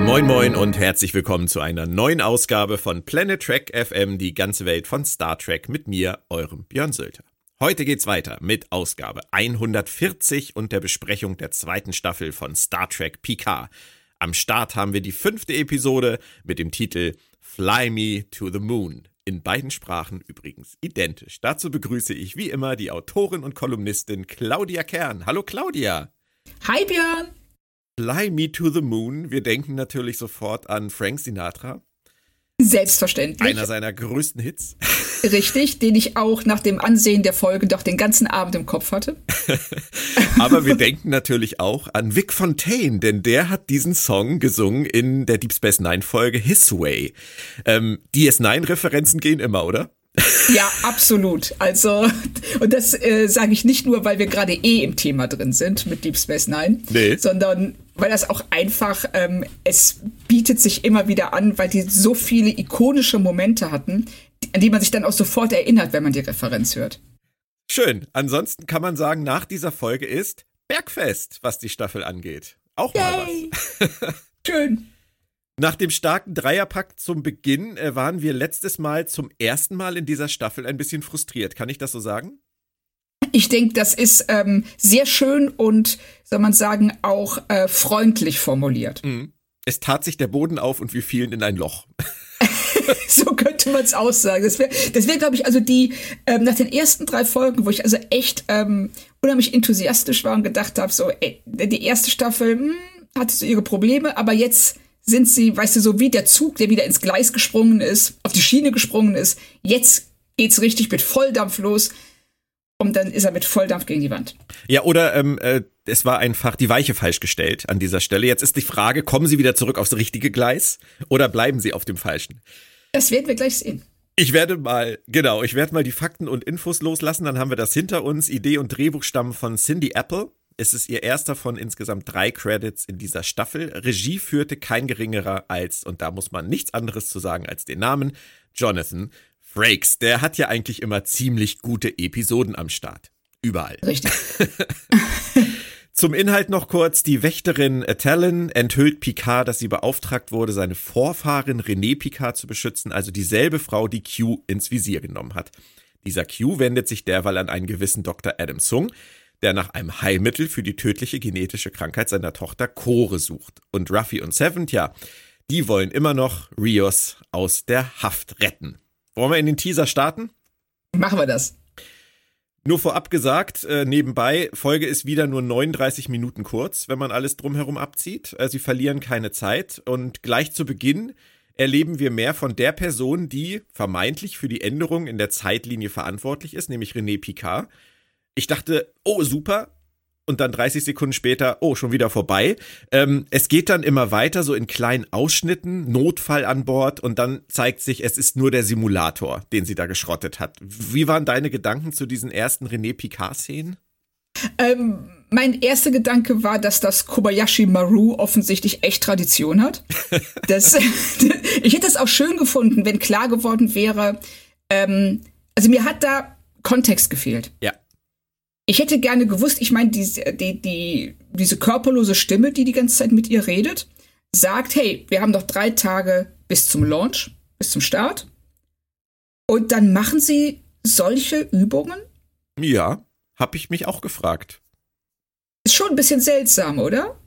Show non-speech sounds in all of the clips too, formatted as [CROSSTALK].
Moin Moin und herzlich willkommen zu einer neuen Ausgabe von Planet Trek FM, die ganze Welt von Star Trek mit mir, eurem Björn Sölter. Heute geht's weiter mit Ausgabe 140 und der Besprechung der zweiten Staffel von Star Trek Picard. Am Start haben wir die fünfte Episode mit dem Titel Fly Me to the Moon. In beiden Sprachen übrigens identisch. Dazu begrüße ich wie immer die Autorin und Kolumnistin Claudia Kern. Hallo Claudia. Hi Björn. Fly Me to the Moon. Wir denken natürlich sofort an Frank Sinatra. Selbstverständlich. Einer seiner größten Hits. [LAUGHS] Richtig, den ich auch nach dem Ansehen der Folge doch den ganzen Abend im Kopf hatte. [LAUGHS] Aber wir denken natürlich auch an Vic Fontaine, denn der hat diesen Song gesungen in der Deep Space Nine Folge His Way. Ähm, DS9-Referenzen gehen immer, oder? [LAUGHS] Ja, absolut. Also, und das äh, sage ich nicht nur, weil wir gerade eh im Thema drin sind mit Deep Space Nine, Nee. sondern weil das auch einfach, ähm, es bietet sich immer wieder an, weil die so viele ikonische Momente hatten, an die man sich dann auch sofort erinnert, wenn man die Referenz hört. Schön. Ansonsten kann man sagen, nach dieser Folge ist Bergfest, was die Staffel angeht. Auch mal was. [LAUGHS] Schön. Nach dem starken Dreierpack zum Beginn äh, waren wir letztes Mal zum ersten Mal in dieser Staffel ein bisschen frustriert. Kann ich das so sagen? Ich denke, das ist ähm, sehr schön und, soll man sagen, auch äh, freundlich formuliert. Es tat sich der Boden auf und wir fielen in ein Loch. [LAUGHS] so könnte man es aussagen. Das wäre, das wär, glaube ich, also die, ähm, nach den ersten drei Folgen, wo ich also echt ähm, unheimlich enthusiastisch war und gedacht habe, so, ey, die erste Staffel hm, hatte so ihre Probleme, aber jetzt sind sie, weißt du, so wie der Zug, der wieder ins Gleis gesprungen ist, auf die Schiene gesprungen ist. Jetzt geht's richtig mit Volldampf los. Und dann ist er mit Volldampf gegen die Wand. Ja, oder ähm, äh, es war einfach die Weiche falsch gestellt an dieser Stelle. Jetzt ist die Frage, kommen Sie wieder zurück aufs richtige Gleis oder bleiben Sie auf dem falschen? Das werden wir gleich sehen. Ich werde mal, genau, ich werde mal die Fakten und Infos loslassen, dann haben wir das hinter uns. Idee und Drehbuch stammen von Cindy Apple. Es ist ihr erster von insgesamt drei Credits in dieser Staffel. Regie führte kein geringerer als, und da muss man nichts anderes zu sagen als den Namen, Jonathan Frakes. Der hat ja eigentlich immer ziemlich gute Episoden am Start. Überall. Richtig. [LAUGHS] Zum Inhalt noch kurz. Die Wächterin Talon enthüllt Picard, dass sie beauftragt wurde, seine Vorfahrin René Picard zu beschützen, also dieselbe Frau, die Q ins Visier genommen hat. Dieser Q wendet sich derweil an einen gewissen Dr. Adam Sung, der nach einem Heilmittel für die tödliche genetische Krankheit seiner Tochter Kore sucht. Und Ruffy und Seven, ja, die wollen immer noch Rios aus der Haft retten. Wollen wir in den Teaser starten? Machen wir das. Nur vorab gesagt, äh, nebenbei, Folge ist wieder nur 39 Minuten kurz, wenn man alles drumherum abzieht. Äh, sie verlieren keine Zeit und gleich zu Beginn erleben wir mehr von der Person, die vermeintlich für die Änderung in der Zeitlinie verantwortlich ist, nämlich René Picard. Ich dachte, oh super, und dann 30 Sekunden später, oh, schon wieder vorbei. Ähm, es geht dann immer weiter, so in kleinen Ausschnitten, Notfall an Bord und dann zeigt sich, es ist nur der Simulator, den sie da geschrottet hat. Wie waren deine Gedanken zu diesen ersten René Picard-Szenen? Ähm, mein erster Gedanke war, dass das Kobayashi Maru offensichtlich echt Tradition hat. [LAUGHS] Das, [LAUGHS] ich hätte es auch schön gefunden, wenn klar geworden wäre, ähm, also mir hat da Kontext gefehlt. Ja. Ich hätte gerne gewusst, ich meine, die, die, die, diese körperlose Stimme, die die ganze Zeit mit ihr redet, sagt, hey, wir haben doch drei Tage bis zum Launch, bis zum Start. Und dann machen sie solche Übungen? Ja, hab ich mich auch gefragt. Ist schon ein bisschen seltsam, oder?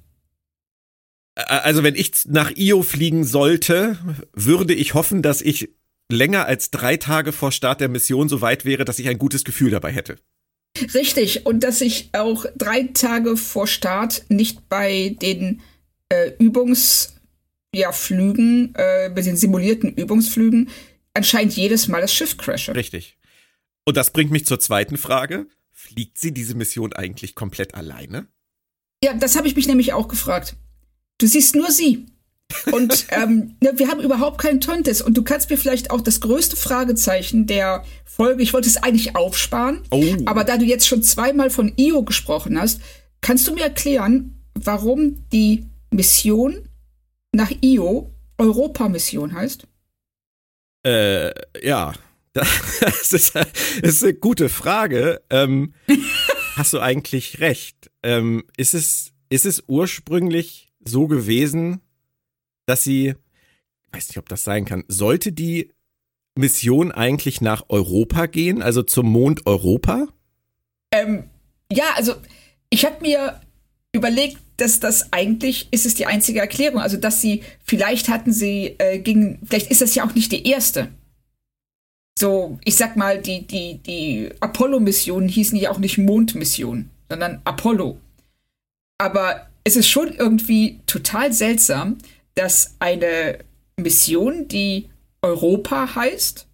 Also, wenn ich nach Io fliegen sollte, würde ich hoffen, dass ich länger als drei Tage vor Start der Mission so weit wäre, dass ich ein gutes Gefühl dabei hätte. Richtig, und dass ich auch drei Tage vor Start nicht bei den äh, Übungsflügen, ja, Flügen, äh, bei den simulierten Übungsflügen anscheinend jedes Mal das Schiff crashe. Richtig. Und das bringt mich zur zweiten Frage. Fliegt sie diese Mission eigentlich komplett alleine? Ja, das habe ich mich nämlich auch gefragt. Du siehst nur sie. Und ähm, ja, wir haben überhaupt keinen Tontes. Und du kannst mir vielleicht auch das größte Fragezeichen der Folge, ich wollte es eigentlich aufsparen, Oh. aber da du jetzt schon zweimal von Io gesprochen hast, kannst du mir erklären, warum die Mission nach Io Europa-Mission heißt? Äh, ja. [LAUGHS] Das ist, das ist eine gute Frage. Ähm, [LAUGHS] hast du eigentlich recht? Ähm, ist, es, ist es ursprünglich so gewesen, dass sie, weiß nicht, ob das sein kann, sollte die Mission eigentlich nach Europa gehen, also zum Mond Europa? Ähm, ja, also ich habe mir überlegt, dass das eigentlich ist es die einzige Erklärung. Also dass sie vielleicht hatten sie äh, gegen, vielleicht ist das ja auch nicht die erste. So, ich sag mal, die die die Apollo-Missionen hießen ja auch nicht Mondmission, sondern Apollo. Aber es ist schon irgendwie total seltsam, dass eine Mission, die Europa heißt,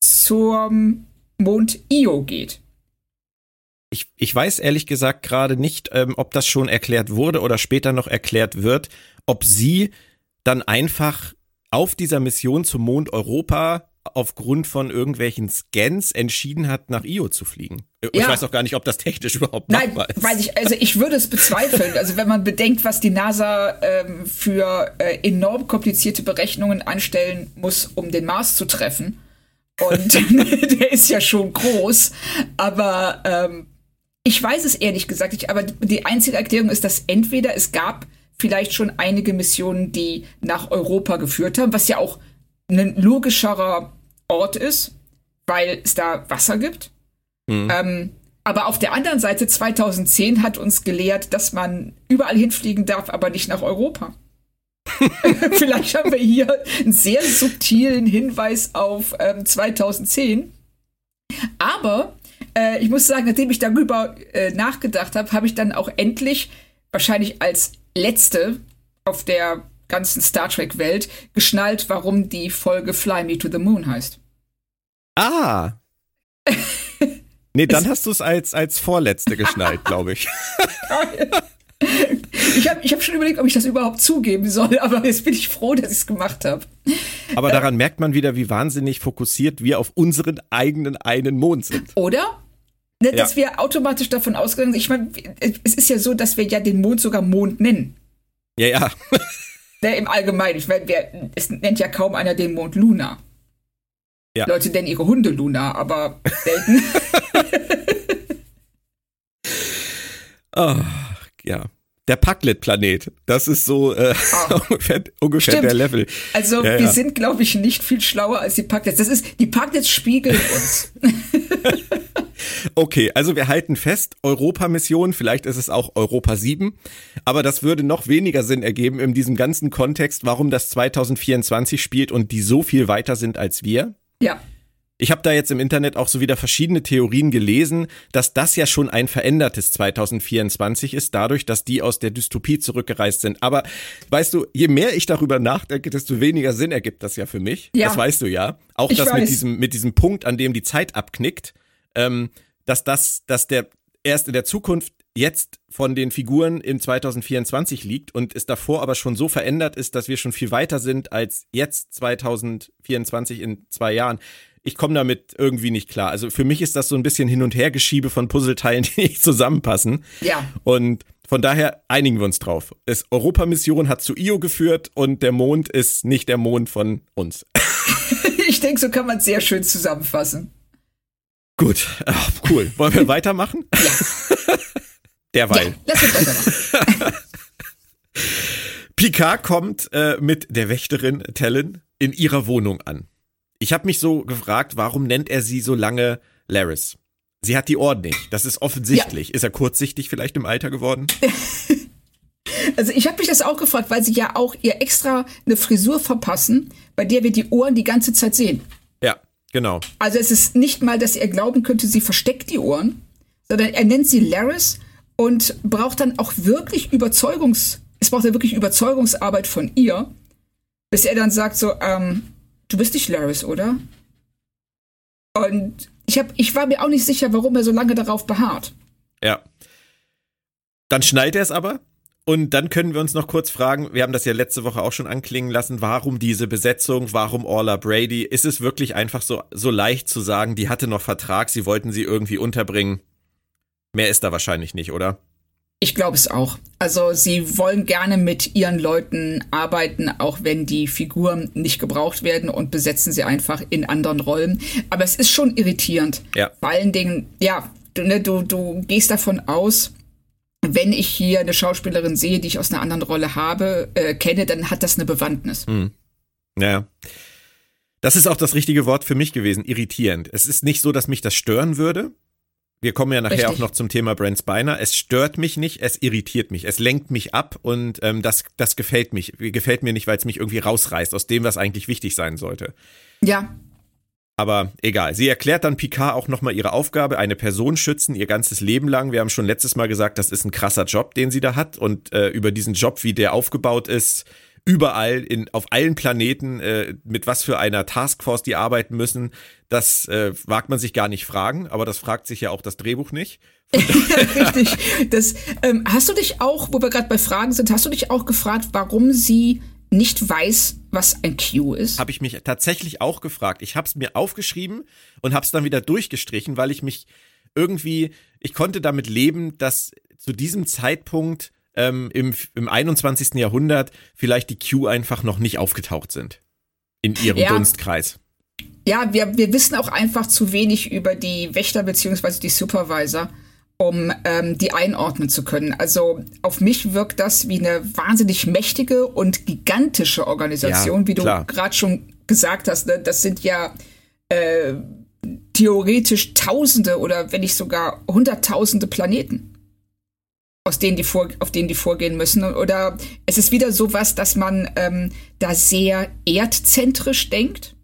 zum Mond Io geht. Ich, ich weiß ehrlich gesagt gerade nicht, ähm, ob das schon erklärt wurde oder später noch erklärt wird, ob sie dann einfach auf dieser Mission zum Mond Europa aufgrund von irgendwelchen Scans entschieden hat, nach Io zu fliegen. Äh, Ich Ja. weiß auch gar nicht, ob das technisch [LAUGHS] überhaupt Nein, machbar ist. weiß ich, also ich würde es bezweifeln. Also wenn man bedenkt, was die NASA ähm, für äh, enorm komplizierte Berechnungen anstellen muss, um den Mars zu treffen. Und [LAUGHS] [LAUGHS] der ist ja schon groß. Aber ähm, ich weiß es ehrlich gesagt nicht. Aber die einzige Erklärung ist, dass entweder es gab vielleicht schon einige Missionen, die nach Europa geführt haben, was ja auch ein logischerer Ort ist, weil es da Wasser gibt. Ähm, aber auf der anderen Seite 2010 hat uns gelehrt, dass man überall hinfliegen darf, aber nicht nach Europa. [LAUGHS] Vielleicht haben wir hier einen sehr subtilen Hinweis auf ähm, 2010. Aber äh, ich muss sagen, nachdem ich darüber äh, nachgedacht habe, habe ich dann auch endlich, wahrscheinlich als letzte auf der ganzen Star Trek-Welt, geschnallt, warum die Folge Fly Me to the Moon heißt. Ah. Nee, dann [LAUGHS] hast du es als, als vorletzte geschnallt, glaube ich. [LAUGHS] Ich habe ich hab schon überlegt, ob ich das überhaupt zugeben soll, [LAUGHS] aber jetzt bin ich froh, dass ich es gemacht habe. Aber daran merkt man wieder, wie wahnsinnig fokussiert wir auf unseren eigenen einen Mond sind. Oder? Ne, dass Ja. wir automatisch davon ausgegangen sind. Ich meine, es ist ja so, dass wir ja den Mond sogar Mond nennen. Ja, ja. Ne, Im Allgemeinen. Ich meine, wer- es nennt ja kaum einer den Mond Luna. Ja. Leute nennen ihre Hunde Luna, aber selten. [LAUGHS] [LAUGHS] Oh, ja. Der Packlet-Planet. Das ist so äh, [LAUGHS] ungefähr, ungefähr Stimmt. der Level. Also Ja, wir ja. sind, glaube ich, nicht viel schlauer als die Packlets. Das ist, die Packlets spiegeln uns. Okay, also wir halten fest, Europa-Mission, vielleicht ist es auch Europa 7, aber das würde noch weniger Sinn ergeben in diesem ganzen Kontext, warum das 2024 spielt und die so viel weiter sind als wir. ja. Ich habe da jetzt im Internet auch so wieder verschiedene Theorien gelesen, dass das ja schon ein verändertes 2024 ist, dadurch, dass die aus der Dystopie zurückgereist sind. Aber weißt du, je mehr ich darüber nachdenke, desto weniger Sinn ergibt das ja für mich. Ja. Das weißt du ja. Auch Ich das mit weiß. diesem, mit diesem Punkt, an dem die Zeit abknickt, ähm, dass das, dass der erst in der Zukunft jetzt von den Figuren im 2024 liegt und es davor aber schon so verändert ist, dass wir schon viel weiter sind als jetzt 2024 in zwei Jahren. Ich komme damit irgendwie nicht klar. Also für mich ist das so ein bisschen Hin- und Hergeschiebe von Puzzleteilen, [LAUGHS] die nicht zusammenpassen. Ja. Und von daher einigen wir uns drauf. Es Europamission hat zu Io geführt und der Mond ist nicht der Mond von uns. [LAUGHS] Ich denke, so kann man es sehr schön zusammenfassen. Gut, Ach, cool. Wollen wir [LAUGHS] weitermachen? Ja. [LAUGHS] Derweil. Ja, lass uns weitermachen. [LAUGHS] Picard kommt äh, mit der Wächterin Tellen in ihrer Wohnung an. Ich habe mich so gefragt, warum nennt er sie so lange Laris? Sie hat die Ohren nicht. Das ist offensichtlich. Ist er kurzsichtig vielleicht im Alter geworden? Also ich habe mich das auch gefragt, weil sie ja auch ihr extra eine Frisur verpassen, bei der wir die Ohren die ganze Zeit sehen. Genau. Also es ist nicht mal, dass er glauben könnte, sie versteckt die Ohren, sondern er nennt sie Laris und braucht dann auch wirklich Überzeugungs... Es braucht ja wirklich Überzeugungsarbeit von ihr, bis er dann sagt so, ähm, du bist nicht Laris, oder? Und ich, hab, ich war mir auch nicht sicher, warum er so lange darauf beharrt. Ja. Dann schnallt er es aber Und dann können wir uns noch kurz fragen, wir haben das ja letzte Woche auch schon anklingen lassen, warum diese Besetzung, warum Orla Brady? Ist es wirklich einfach so, so leicht zu sagen, die hatte noch Vertrag, sie wollten sie irgendwie unterbringen? Mehr ist da wahrscheinlich nicht, oder? Ich glaube es auch. Also sie wollen gerne mit ihren Leuten arbeiten, auch wenn die Figuren nicht gebraucht werden und besetzen sie einfach in anderen Rollen. Aber es ist schon irritierend. Ja. Vor allen Dingen, ja, du, ne, du, du gehst davon aus, wenn ich hier eine Schauspielerin sehe, die ich aus einer anderen Rolle habe, äh, kenne, dann hat das eine Bewandtnis. Hm. Ja. Das ist auch das richtige Wort für mich gewesen, irritierend. Es ist nicht so, dass mich das stören würde. Wir kommen ja nachher Richtig. auch noch zum Thema Brent Spiner. Es stört mich nicht, es irritiert mich, es lenkt mich ab und ähm, das, das gefällt mich. Gefällt mir nicht, weil es mich irgendwie rausreißt aus dem, was eigentlich wichtig sein sollte. Ja, Aber egal. Sie erklärt dann Picard auch nochmal ihre Aufgabe, eine Person schützen, ihr ganzes Leben lang. Wir haben schon letztes Mal gesagt, das ist ein krasser Job, den sie da hat. Und äh, über diesen Job, wie der aufgebaut ist, überall, in, auf allen Planeten, äh, mit was für einer Taskforce die arbeiten müssen, das äh, wagt man sich gar nicht fragen. Aber das fragt sich ja auch das Drehbuch nicht. [LAUGHS] richtig. Das, ähm, hast du dich auch, wo wir gerade bei Fragen sind, hast du dich auch gefragt, warum sie nicht weiß, was ein Q ist? Habe ich mich tatsächlich auch gefragt. Ich habe es mir aufgeschrieben und habe es dann wieder durchgestrichen, weil ich mich irgendwie, ich konnte damit leben, dass zu diesem Zeitpunkt ähm, im, im 21. Jahrhundert vielleicht die Q einfach noch nicht aufgetaucht sind. In ihrem Ja. Dunstkreis. Ja, wir, wir wissen auch einfach zu wenig über die Wächter beziehungsweise die Supervisor, um ähm, die einordnen zu können. Also auf mich wirkt das wie eine wahnsinnig mächtige und gigantische Organisation, Ja, wie du gerade schon gesagt hast. Ne? Das sind ja äh, theoretisch Tausende oder wenn nicht sogar Hunderttausende Planeten. Aus denen die vor, auf denen die vorgehen müssen. Oder es ist wieder sowas, dass man ähm, da sehr erdzentrisch denkt.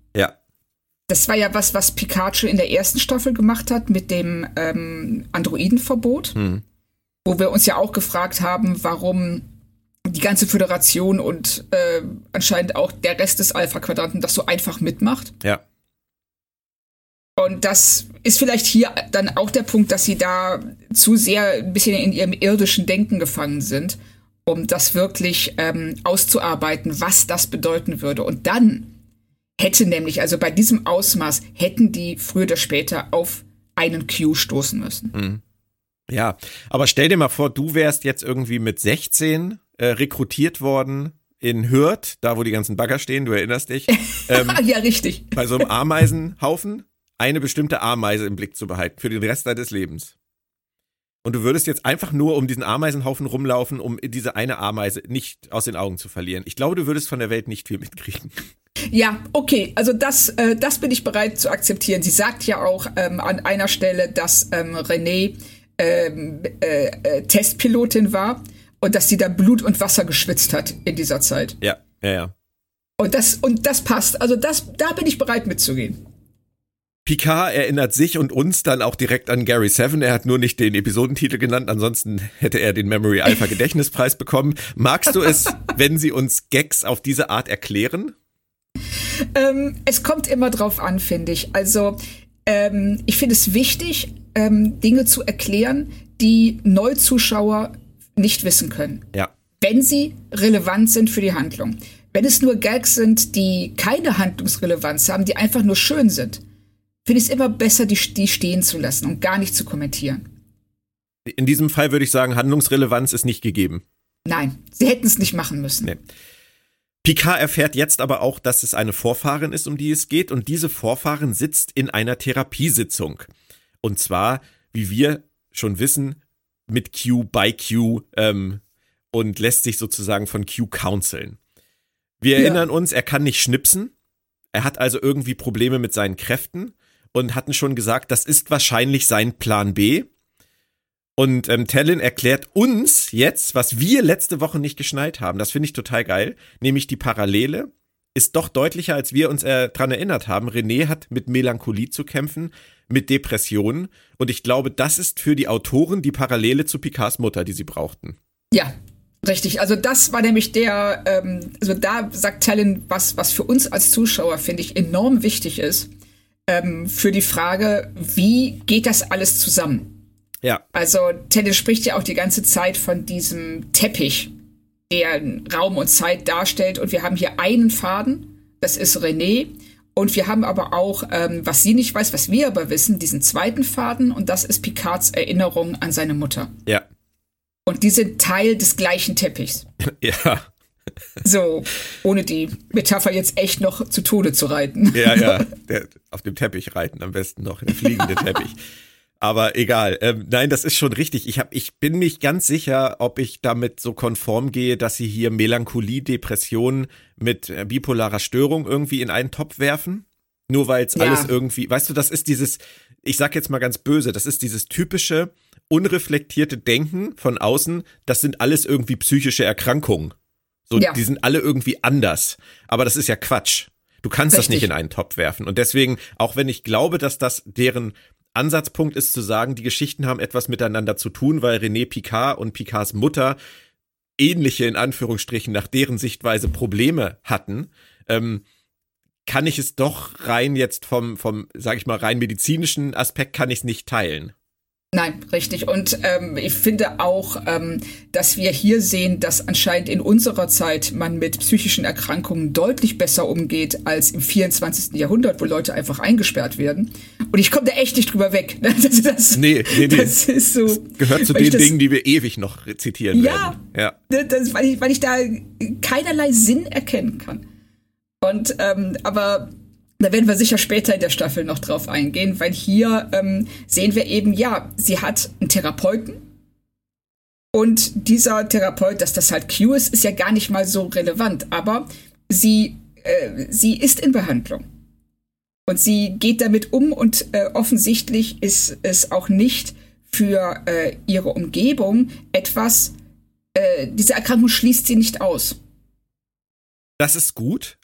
Das war ja was, was Pikachu in der ersten Staffel gemacht hat mit dem ähm, Androidenverbot, Hm. wo wir uns ja auch gefragt haben, warum die ganze Föderation und äh, anscheinend auch der Rest des Alpha-Quadranten das so einfach mitmacht. Ja. Und das ist vielleicht hier dann auch der Punkt, dass sie da zu sehr ein bisschen in ihrem irdischen Denken gefangen sind, um das wirklich ähm, auszuarbeiten, was das bedeuten würde. Und dann hätte nämlich, also bei diesem Ausmaß, hätten die früher oder später auf einen Q stoßen müssen. Ja. Aber stell dir mal vor, du wärst jetzt irgendwie mit 16 äh, rekrutiert worden in Hürth, da wo die ganzen Bagger stehen, du erinnerst dich, [LAUGHS] ähm, ja, richtig. bei so einem Ameisenhaufen eine bestimmte Ameise im Blick zu behalten für den Rest deines Lebens. Und du würdest jetzt einfach nur um diesen Ameisenhaufen rumlaufen, um diese eine Ameise nicht aus den Augen zu verlieren. Ich glaube, du würdest von der Welt nicht viel mitkriegen. Ja, okay, also das, äh, das bin ich bereit zu akzeptieren. Sie sagt ja auch ähm, an einer Stelle, dass ähm, René ähm, äh, äh, Testpilotin war und dass sie da Blut und Wasser geschwitzt hat in dieser Zeit. Ja, ja, ja. Und das, und das passt. Also das, da bin ich bereit mitzugehen. Picard erinnert sich und uns dann auch direkt an Gary Seven. Er hat nur nicht den Episodentitel genannt, ansonsten hätte er den Memory Alpha Gedächtnispreis bekommen. Magst du es, [LAUGHS] wenn sie uns Gags auf diese Art erklären? Ähm, es kommt immer drauf an, finde ich. Also ähm, ich finde es wichtig, ähm, Dinge zu erklären, die Neuzuschauer nicht wissen können. Ja. wenn sie relevant sind für die Handlung. Wenn es nur Gags sind, die keine Handlungsrelevanz haben, die einfach nur schön sind, finde ich es immer besser, die, die stehen zu lassen und gar nicht zu kommentieren. In diesem Fall würde ich sagen, Handlungsrelevanz ist nicht gegeben. Nein, sie hätten es nicht machen müssen. Nee. Picard erfährt jetzt aber auch, dass es eine Vorfahrin ist, um die es geht, und diese Vorfahrin sitzt in einer Therapiesitzung. Und zwar, wie wir schon wissen, mit Q bei Q ähm, und lässt sich sozusagen von Q counseln. Wir Ja. erinnern uns, er kann nicht schnipsen. Er hat also irgendwie Probleme mit seinen Kräften und hatten schon gesagt, das ist wahrscheinlich sein Plan B. Und ähm, Tellin erklärt uns jetzt, was wir letzte Woche nicht geschnallt haben. Das finde ich total geil. Nämlich die Parallele ist doch deutlicher, als wir uns äh, dran erinnert haben. René hat mit Melancholie zu kämpfen, mit Depressionen. Und ich glaube, das ist für die Autoren die Parallele zu Picards Mutter, die sie brauchten. Ja, richtig. Also das war nämlich der, ähm, also da sagt Talon was, was für uns als Zuschauer, finde ich, enorm wichtig ist, ähm, für die Frage, wie geht das alles zusammen? Ja, Also Teddy spricht ja auch die ganze Zeit von diesem Teppich, der Raum und Zeit darstellt. Und wir haben hier einen Faden, das ist René. Und wir haben aber auch, ähm, was sie nicht weiß, was wir aber wissen, diesen zweiten Faden und das ist Picards Erinnerung an seine Mutter. Ja. Und die sind Teil des gleichen Teppichs. [LAUGHS] Ja. So, ohne die Metapher jetzt echt noch zu Tode zu reiten. Ja, ja. [LAUGHS] Der, auf dem Teppich reiten, am besten noch, der fliegende [LAUGHS] Teppich. Aber egal. Ähm, nein, das ist schon richtig. Ich, hab, ich bin nicht ganz sicher, ob ich damit so konform gehe, dass sie hier Melancholie, Depression mit äh, bipolarer Störung irgendwie in einen Topf werfen. Nur weil es ja. alles irgendwie, weißt du, das ist dieses, ich sag jetzt mal ganz böse, das ist dieses typische, unreflektierte Denken von außen, das sind alles irgendwie psychische Erkrankungen. So, ja. die sind alle irgendwie anders. Aber das ist ja Quatsch. Du kannst Richtig. das nicht in einen Topf werfen. Und deswegen, auch wenn ich glaube, dass das deren Ansatzpunkt ist zu sagen, die Geschichten haben etwas miteinander zu tun, weil René Picard und Picards Mutter ähnliche, in Anführungsstrichen, nach deren Sichtweise Probleme hatten, ähm, kann ich es doch rein jetzt vom, vom, sag ich mal, rein medizinischen Aspekt kann ich es nicht teilen. Nein, richtig. Und ähm, ich finde auch, ähm, dass wir hier sehen, dass anscheinend in unserer Zeit man mit psychischen Erkrankungen deutlich besser umgeht als im 24. Jahrhundert, wo Leute einfach eingesperrt werden. Und ich komme da echt nicht drüber weg. [LAUGHS] Das, das, nee, nee, nee. Das ist so. Das gehört zu den das, Dingen, die wir ewig noch zitieren ja, werden. Ja, das, weil, ich, weil ich da keinerlei Sinn erkennen kann. Und ähm, aber da werden wir sicher später in der Staffel noch drauf eingehen, weil hier ähm, sehen wir eben, ja, sie hat einen Therapeuten. Und dieser Therapeut, dass das halt Q ist, ist ja gar nicht mal so relevant. Aber sie, äh, sie ist in Behandlung. Und sie geht damit um und äh, offensichtlich ist es auch nicht für äh, ihre Umgebung etwas, äh, diese Erkrankung schließt sie nicht aus. Das ist gut,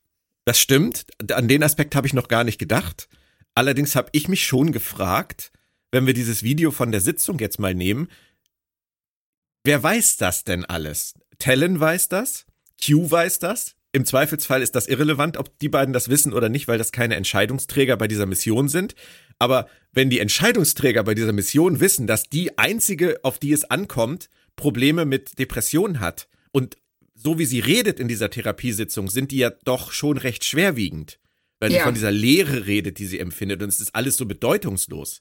das stimmt. An den Aspekt habe ich noch gar nicht gedacht. Allerdings habe ich mich schon gefragt, wenn wir dieses Video von der Sitzung jetzt mal nehmen, wer weiß das denn alles? Talon weiß das? Q weiß das? Im Zweifelsfall ist das irrelevant, ob die beiden das wissen oder nicht, weil das keine Entscheidungsträger bei dieser Mission sind. Aber wenn die Entscheidungsträger bei dieser Mission wissen, dass die einzige, auf die es ankommt, Probleme mit Depressionen hat und so wie sie redet in dieser Therapiesitzung, sind die ja doch schon recht schwerwiegend. Weil ja. sie von dieser Leere redet, die sie empfindet. Und es ist alles so bedeutungslos.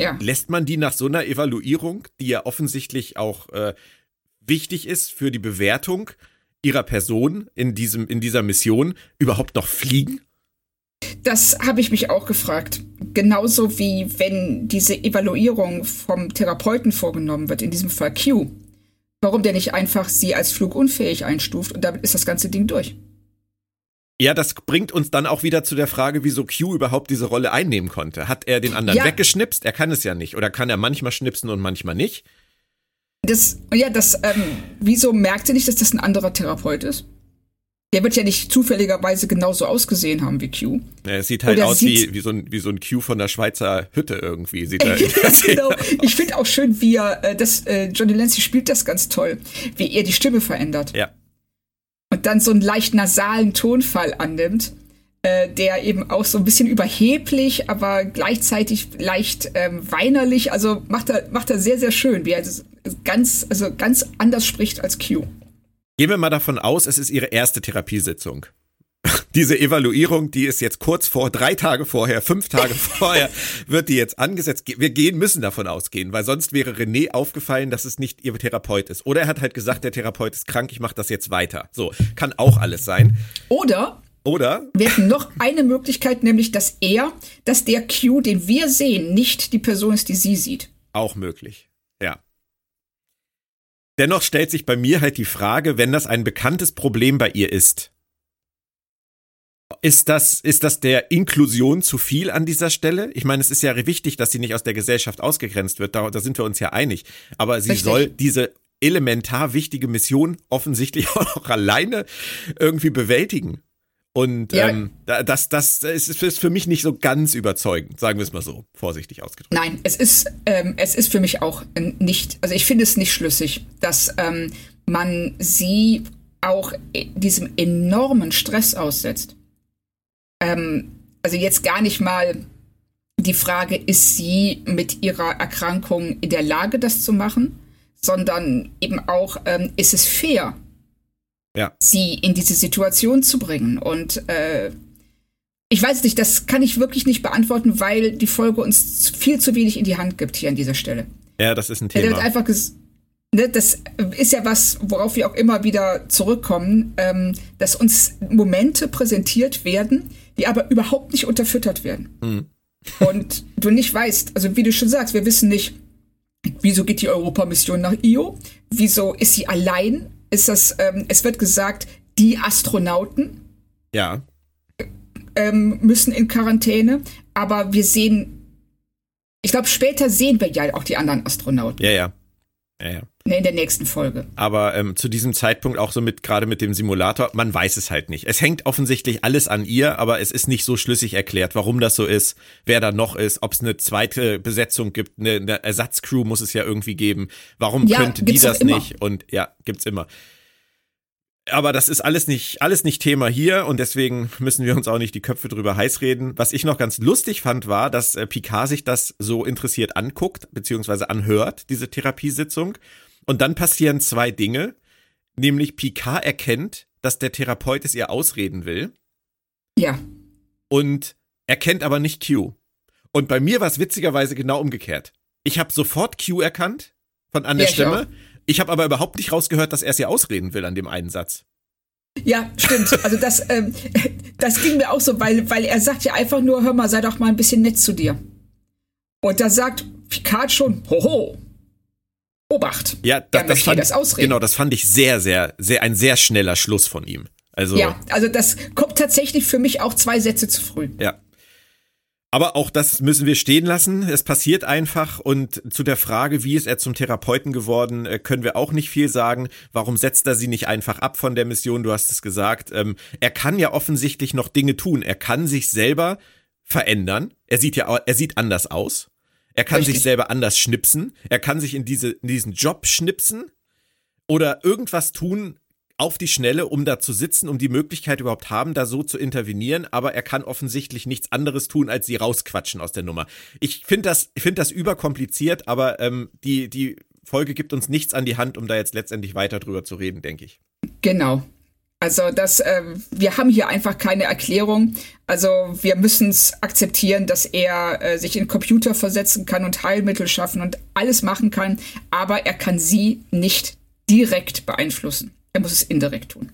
Ja. Lässt man die nach so einer Evaluierung, die ja offensichtlich auch äh, wichtig ist für die Bewertung ihrer Person in, diesem, in dieser Mission, überhaupt noch fliegen? Das habe ich mich auch gefragt. Genauso wie wenn diese Evaluierung vom Therapeuten vorgenommen wird, in diesem Fall Q warum der nicht einfach sie als flugunfähig einstuft und damit ist das ganze Ding durch. Ja, das bringt uns dann auch wieder zu der Frage, wieso Q überhaupt diese Rolle einnehmen konnte. Hat er den anderen ja. weggeschnipst? Er kann es ja nicht. Oder kann er manchmal schnipsen und manchmal nicht? Das, ja, das, ähm, wieso merkt er nicht, dass das ein anderer Therapeut ist? Der wird ja nicht zufälligerweise genauso ausgesehen haben wie Q. Ja, er sieht halt Oder aus wie, wie, so ein, wie so ein Q von der Schweizer Hütte irgendwie. Sieht [LAUGHS] er [LAUGHS] genau. Ich finde auch schön, wie er, äh, das, äh, Johnny Lancy spielt das ganz toll, wie er die Stimme verändert. Ja. Und dann so einen leicht nasalen Tonfall annimmt, äh, der eben auch so ein bisschen überheblich, aber gleichzeitig leicht ähm, weinerlich, also macht er, macht er sehr, sehr schön, wie er ganz, also ganz anders spricht als Q. Gehen wir mal davon aus, es ist Ihre erste Therapiesitzung. [LAUGHS] Diese Evaluierung, die ist jetzt kurz vor, drei Tage vorher, fünf Tage [LAUGHS] vorher, wird die jetzt angesetzt. Wir gehen, müssen davon ausgehen, weil sonst wäre René aufgefallen, dass es nicht ihr Therapeut ist. Oder er hat halt gesagt, der Therapeut ist krank, ich mache das jetzt weiter. So, kann auch alles sein. Oder oder? Wir hätten noch eine Möglichkeit, nämlich, dass er, dass der Q, den wir sehen, nicht die Person ist, die sie sieht. Auch möglich. Ja. Dennoch stellt sich bei mir halt die Frage, wenn das ein bekanntes Problem bei ihr ist, ist das, ist das der Inklusion zu viel an dieser Stelle? Ich meine, es ist ja wichtig, dass sie nicht aus der Gesellschaft ausgegrenzt wird, da, da sind wir uns ja einig. Aber sie Richtig. soll diese elementar wichtige Mission offensichtlich [LAUGHS] auch noch alleine irgendwie bewältigen. Und ja. ähm, das, das ist für mich nicht so ganz überzeugend, sagen wir es mal so, vorsichtig ausgedrückt. Nein, es ist, ähm, es ist für mich auch nicht, also ich finde es nicht schlüssig, dass ähm, man sie auch diesem enormen Stress aussetzt. Ähm, also jetzt gar nicht mal die Frage, ist sie mit ihrer Erkrankung in der Lage, das zu machen, sondern eben auch, ähm, ist es fair, Ja. sie in diese Situation zu bringen. Und äh, ich weiß nicht, das kann ich wirklich nicht beantworten, weil die Folge uns viel zu wenig in die Hand gibt hier an dieser Stelle. Ja, das ist ein Thema. einfach ne, das ist ja was, worauf wir auch immer wieder zurückkommen, ähm, dass uns Momente präsentiert werden, die aber überhaupt nicht unterfüttert werden. Mhm. [LAUGHS] Und du nicht weißt, also wie du schon sagst, wir wissen nicht, wieso geht die Europamission nach Io? Wieso ist sie allein? Ist das, ähm, es wird gesagt, die Astronauten Ja. ähm, müssen in Quarantäne, aber wir sehen, ich glaube, später sehen wir ja auch die anderen Astronauten Ja, ja. Ja, ja. Ne, in der nächsten Folge. Aber ähm, zu diesem Zeitpunkt auch so mit, gerade mit dem Simulator, man weiß es halt nicht. Es hängt offensichtlich alles an ihr, aber es ist nicht so schlüssig erklärt, warum das so ist, wer da noch ist, ob es eine zweite Besetzung gibt, eine, eine Ersatzcrew muss es ja irgendwie geben. Warum Ja, könnte die das nicht? Und ja, gibt's immer. Aber das ist alles nicht, alles nicht Thema hier und deswegen müssen wir uns auch nicht die Köpfe drüber heiß reden. Was ich noch ganz lustig fand, war, dass äh, Picard sich das so interessiert anguckt, beziehungsweise anhört, diese Therapiesitzung. Und dann passieren zwei Dinge. Nämlich Picard erkennt, dass der Therapeut es ihr ausreden will Ja, und erkennt aber nicht Q. Und bei mir war es witzigerweise genau umgekehrt. Ich habe sofort Q erkannt von an der Ja, ich Stimme. Ich habe aber überhaupt nicht rausgehört, dass er es ihr ausreden will an dem einen Satz. ja, stimmt. Also das, ähm, [LAUGHS] das ging mir auch so, weil, weil er sagt ja einfach nur, hör mal, sei doch mal ein bisschen nett zu dir. Und da sagt Picard schon, hoho, Obacht. Ja, da, das fand, das ausreden. genau, das fand ich sehr, sehr, sehr, ein sehr schneller Schluss von ihm. Also, Ja, also das kommt tatsächlich für mich auch zwei Sätze zu früh. Ja. Aber auch das müssen wir stehen lassen. Es passiert einfach. Und zu der Frage, wie ist er zum Therapeuten geworden, äh, können wir auch nicht viel sagen. Warum setzt er sie nicht einfach ab von der Mission? Du hast es gesagt. Ähm, er kann ja offensichtlich noch Dinge tun. Er kann sich selber verändern. Er sieht ja, er sieht anders aus. Er kann Richtig. sich selber anders schnipsen. Er kann sich in, diese, in diesen Job schnipsen oder irgendwas tun auf die Schnelle, um da zu sitzen, um die Möglichkeit überhaupt haben, da so zu intervenieren, aber er kann offensichtlich nichts anderes tun, als sie rausquatschen aus der Nummer. Ich finde das, ich finde das überkompliziert, aber ähm, die, die Folge gibt uns nichts an die Hand, um da jetzt letztendlich weiter drüber zu reden, denke ich. Genau. Also das, ähm, wir haben hier einfach keine Erklärung. Also wir müssen es akzeptieren, dass er äh, sich in Computer versetzen kann und Heilmittel schaffen und alles machen kann, aber er kann sie nicht direkt beeinflussen. Er muss es indirekt tun.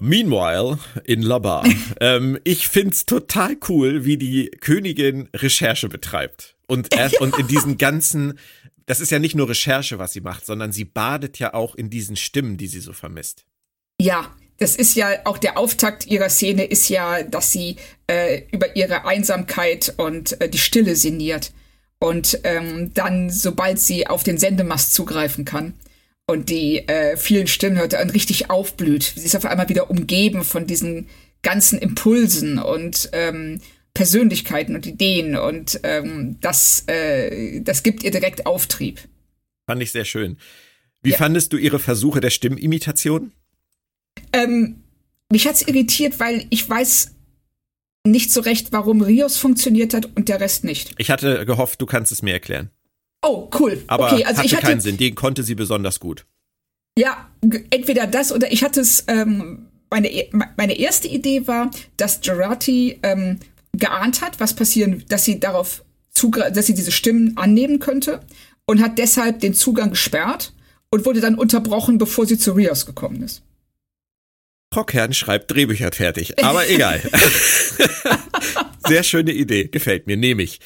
Meanwhile, in Labar. [LAUGHS] ähm, ich find's total cool, wie die Königin Recherche betreibt. Und, er, [LAUGHS] und in diesen ganzen, das ist ja nicht nur Recherche, was sie macht, sondern sie badet ja auch in diesen Stimmen, die sie so vermisst. Ja, das ist ja auch der Auftakt ihrer Szene ist ja, dass sie äh, über ihre Einsamkeit und äh, die Stille sinniert. Und ähm, dann, sobald sie auf den Sendemast zugreifen kann und die äh, vielen Stimmen hört, dann richtig aufblüht. Sie ist auf einmal wieder umgeben von diesen ganzen Impulsen und ähm, Persönlichkeiten und Ideen und ähm, das, äh, das gibt ihr direkt Auftrieb. Fand ich sehr schön. Wie Ja. fandest du ihre Versuche der Stimmimitation? Ähm, mich hat's irritiert, weil ich weiß nicht so recht, warum Rios funktioniert hat und der Rest nicht. Ich hatte gehofft, du kannst es mir erklären. Oh, cool. Aber okay, also hatte ich hatte keinen Sinn. Den konnte sie besonders gut. ja entweder das oder ich hatte es. Ähm, meine e- meine erste Idee war, dass Gerati ähm, geahnt hat, was passieren, dass sie darauf dass sie diese Stimmen annehmen könnte und hat deshalb den Zugang gesperrt und wurde dann unterbrochen, bevor sie zu Rios gekommen ist. Kern schreibt Drehbücher fertig, aber egal. [LAUGHS] Sehr schöne Idee, gefällt mir, nehme ich.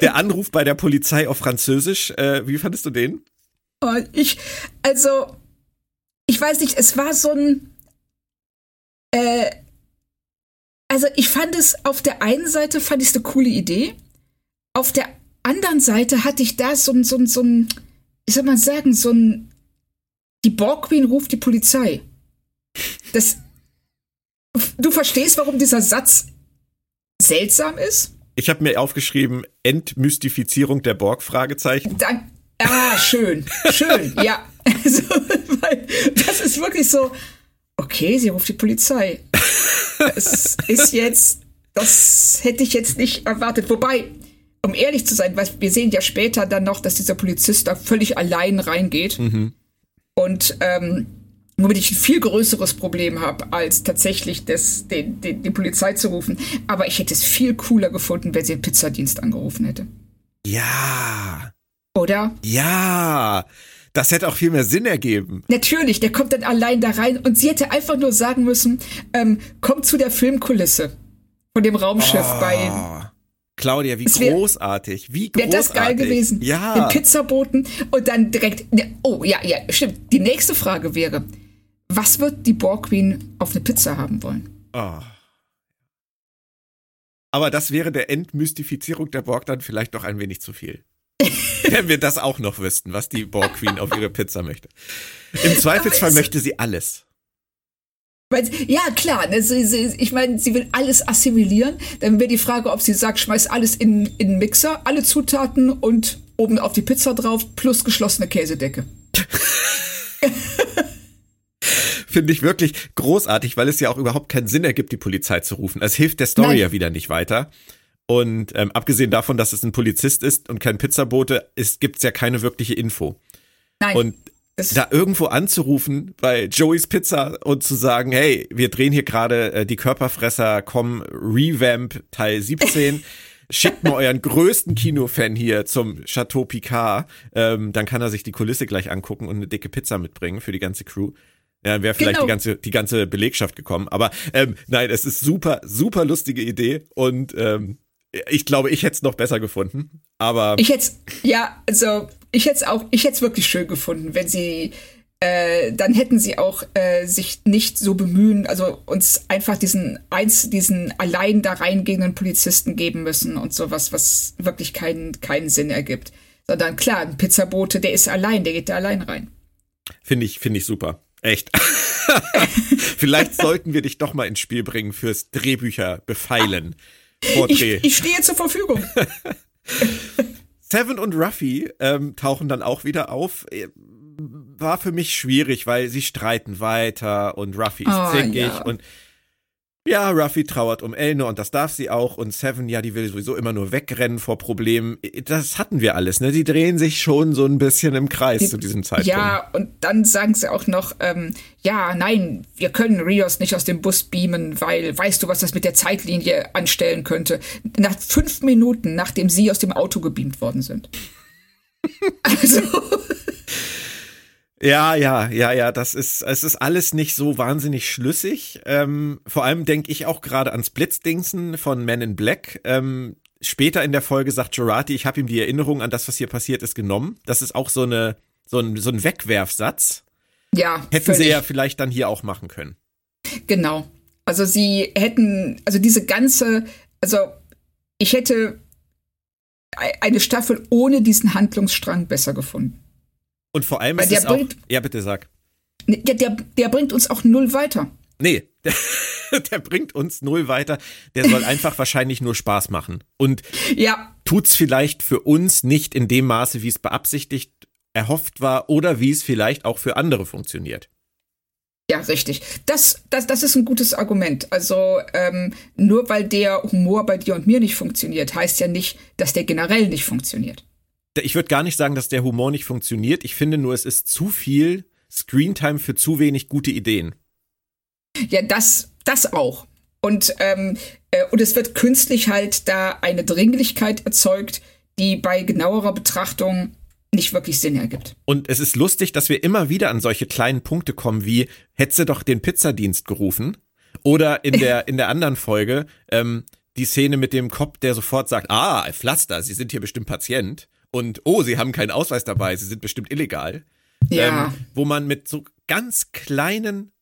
Der Anruf bei der Polizei auf Französisch, äh, wie fandest du den? Und ich, also, ich weiß nicht, es war so ein, äh, also ich fand es auf der einen Seite fand ich es eine coole Idee, auf der anderen Seite hatte ich da so ein, so ein, so ein, wie soll man sagen, so ein, die Borg Queen ruft die Polizei. Das, du verstehst, warum dieser Satz seltsam ist? Ich habe mir aufgeschrieben, Entmystifizierung der Borg, Fragezeichen. Dank. Ah, schön, schön, [LAUGHS] ja. Also, weil das ist wirklich so, okay, sie ruft die Polizei. Das ist jetzt, das hätte ich jetzt nicht erwartet. Wobei, um ehrlich zu sein, wir sehen ja später dann noch, dass dieser Polizist da völlig allein reingeht. Mhm. Und ähm, womit ich ein viel größeres Problem habe, als tatsächlich das, den, den, die Polizei zu rufen. Aber ich hätte es viel cooler gefunden, wenn sie den Pizzadienst angerufen hätte. Ja. Oder? Ja. Das hätte auch viel mehr Sinn ergeben. Natürlich, der kommt dann allein da rein und sie hätte einfach nur sagen müssen, ähm, komm zu der Filmkulisse von dem Raumschiff Oh. bei. Claudia, wie wär- großartig. Wie Wäre großartig. das geil gewesen? Ja. Den Pizzaboten und dann direkt. Ne, oh, ja, ja, stimmt. Die nächste Frage wäre: Was wird die Borg Queen auf eine Pizza haben wollen? Oh. Aber das wäre der Entmystifizierung der Borg dann vielleicht doch ein wenig zu viel. [LAUGHS] Wenn wir das auch noch wüssten, was die Borg Queen auf ihre Pizza möchte. Im Zweifelsfall es- möchte sie alles. Ja, klar, ne, ich meine, sie will alles assimilieren. Dann wäre die Frage, ob sie sagt, schmeiß alles in, in den Mixer, alle Zutaten und oben auf die Pizza drauf, plus geschlossene Käsedecke. [LAUGHS] Finde ich wirklich großartig, weil es ja auch überhaupt keinen Sinn ergibt, die Polizei zu rufen. Es hilft der Story Nein. ja wieder nicht weiter. Und ähm, abgesehen davon, dass es ein Polizist ist und kein Pizzabote, ist, gibt's ja keine wirkliche Info. Nein. Und da irgendwo anzurufen bei Joey's Pizza und zu sagen, hey, wir drehen hier gerade äh, die Körperfresser, komm, Revamp Teil 17. [LAUGHS] Schickt mal euren größten Kinofan hier zum Chateau Picard. Ähm, dann kann er sich die Kulisse gleich angucken und eine dicke Pizza mitbringen für die ganze Crew. Ja, dann wäre vielleicht Genau. die ganze, die ganze Belegschaft gekommen. Aber ähm, nein, es ist super, super lustige Idee und ähm, ich glaube, ich hätte es noch besser gefunden. Aber ich hätte ja, also ich hätte es auch, ich hätte es wirklich schön gefunden, wenn sie, äh, dann hätten sie auch äh, sich nicht so bemühen, also uns einfach diesen eins, diesen allein da reingehenden Polizisten geben müssen und sowas, was wirklich keinen keinen Sinn ergibt. Sondern klar, ein Pizzabote, der ist allein, der geht da allein rein. Finde ich, finde ich super. Echt. [LAUGHS] Vielleicht sollten wir dich doch mal ins Spiel bringen fürs Drehbücher befeilen. vor Ich, ich stehe zur Verfügung. [LAUGHS] Seven und Ruffy ähm, tauchen dann auch wieder auf. Äh, War für mich schwierig, weil sie streiten weiter und Ruffy ist Ah, zickig ja. und ja, Ruffy trauert um Elnor und das darf sie auch und Seven, ja, die will sowieso immer nur wegrennen vor Problemen. Das hatten wir alles, ne? Die drehen sich schon so ein bisschen im Kreis zu diesem Zeitpunkt. Ja, und dann sagen sie auch noch, ähm, ja, nein, wir können Rios nicht aus dem Bus beamen, weil weißt du, was das mit der Zeitlinie anstellen könnte? Nach fünf Minuten, nachdem sie aus dem Auto gebeamt worden sind. [LAUGHS] also, Ja, ja, ja, ja, das ist, es ist alles nicht so wahnsinnig schlüssig. Ähm, vor allem denke ich auch gerade ans Blitzdingsen von Men in Black. Ähm, später in der Folge sagt Jurati, ich habe ihm die Erinnerung an das, was hier passiert ist, genommen. Das ist auch so eine, so ein, so ein Wegwerfsatz. ja, Hätten völlig, sie ja vielleicht dann hier auch machen können. genau. Also sie hätten, also diese ganze, also ich hätte e- eine Staffel ohne diesen Handlungsstrang besser gefunden. Und vor allem Weil ist der es auch, bringt- ja bitte sag. Der, der, der bringt uns auch null weiter. Nee, [LAUGHS] der, der bringt uns null weiter. Der soll einfach wahrscheinlich nur Spaß machen. Und Ja, tut's vielleicht für uns nicht in dem Maße, wie es beabsichtigt erhofft war oder wie es vielleicht auch für andere funktioniert. Ja, richtig. Das, das, das ist ein gutes Argument. Also ähm, nur weil der Humor bei dir und mir nicht funktioniert, heißt ja nicht, dass der generell nicht funktioniert. Ich würde gar nicht sagen, dass der Humor nicht funktioniert. Ich finde nur, es ist zu viel Screentime für zu wenig gute Ideen. Ja, das, das auch. Und, ähm, äh, und es wird künstlich halt da eine Dringlichkeit erzeugt, die bei genauerer Betrachtung nicht wirklich Sinn ergibt. Und es ist lustig, dass wir immer wieder an solche kleinen Punkte kommen, wie hätte sie doch den Pizzadienst gerufen. Oder in der, in der anderen Folge, ähm, die Szene mit dem Cop, der sofort sagt, ah, Pflaster, Sie sind hier bestimmt Patient. Und oh, Sie haben keinen Ausweis dabei, Sie sind bestimmt illegal. Ja, ähm, wo man mit so ganz kleinen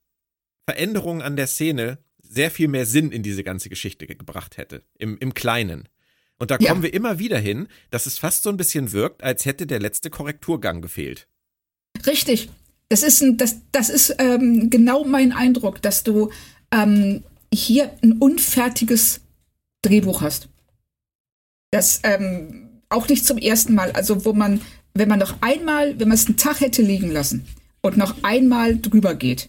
Veränderungen an der Szene sehr viel mehr Sinn in diese ganze Geschichte ge- gebracht hätte, im, im Kleinen. Und da Ja. kommen wir immer wieder hin, dass es fast so ein bisschen wirkt, als hätte der letzte Korrekturgang gefehlt. richtig. Das ist, ein, das, das ist ähm, genau mein Eindruck, dass du ähm, hier ein unfertiges Drehbuch hast. Das ähm, auch nicht zum ersten Mal, also wo man, wenn man noch einmal, wenn man es einen Tag hätte liegen lassen und noch einmal drüber geht,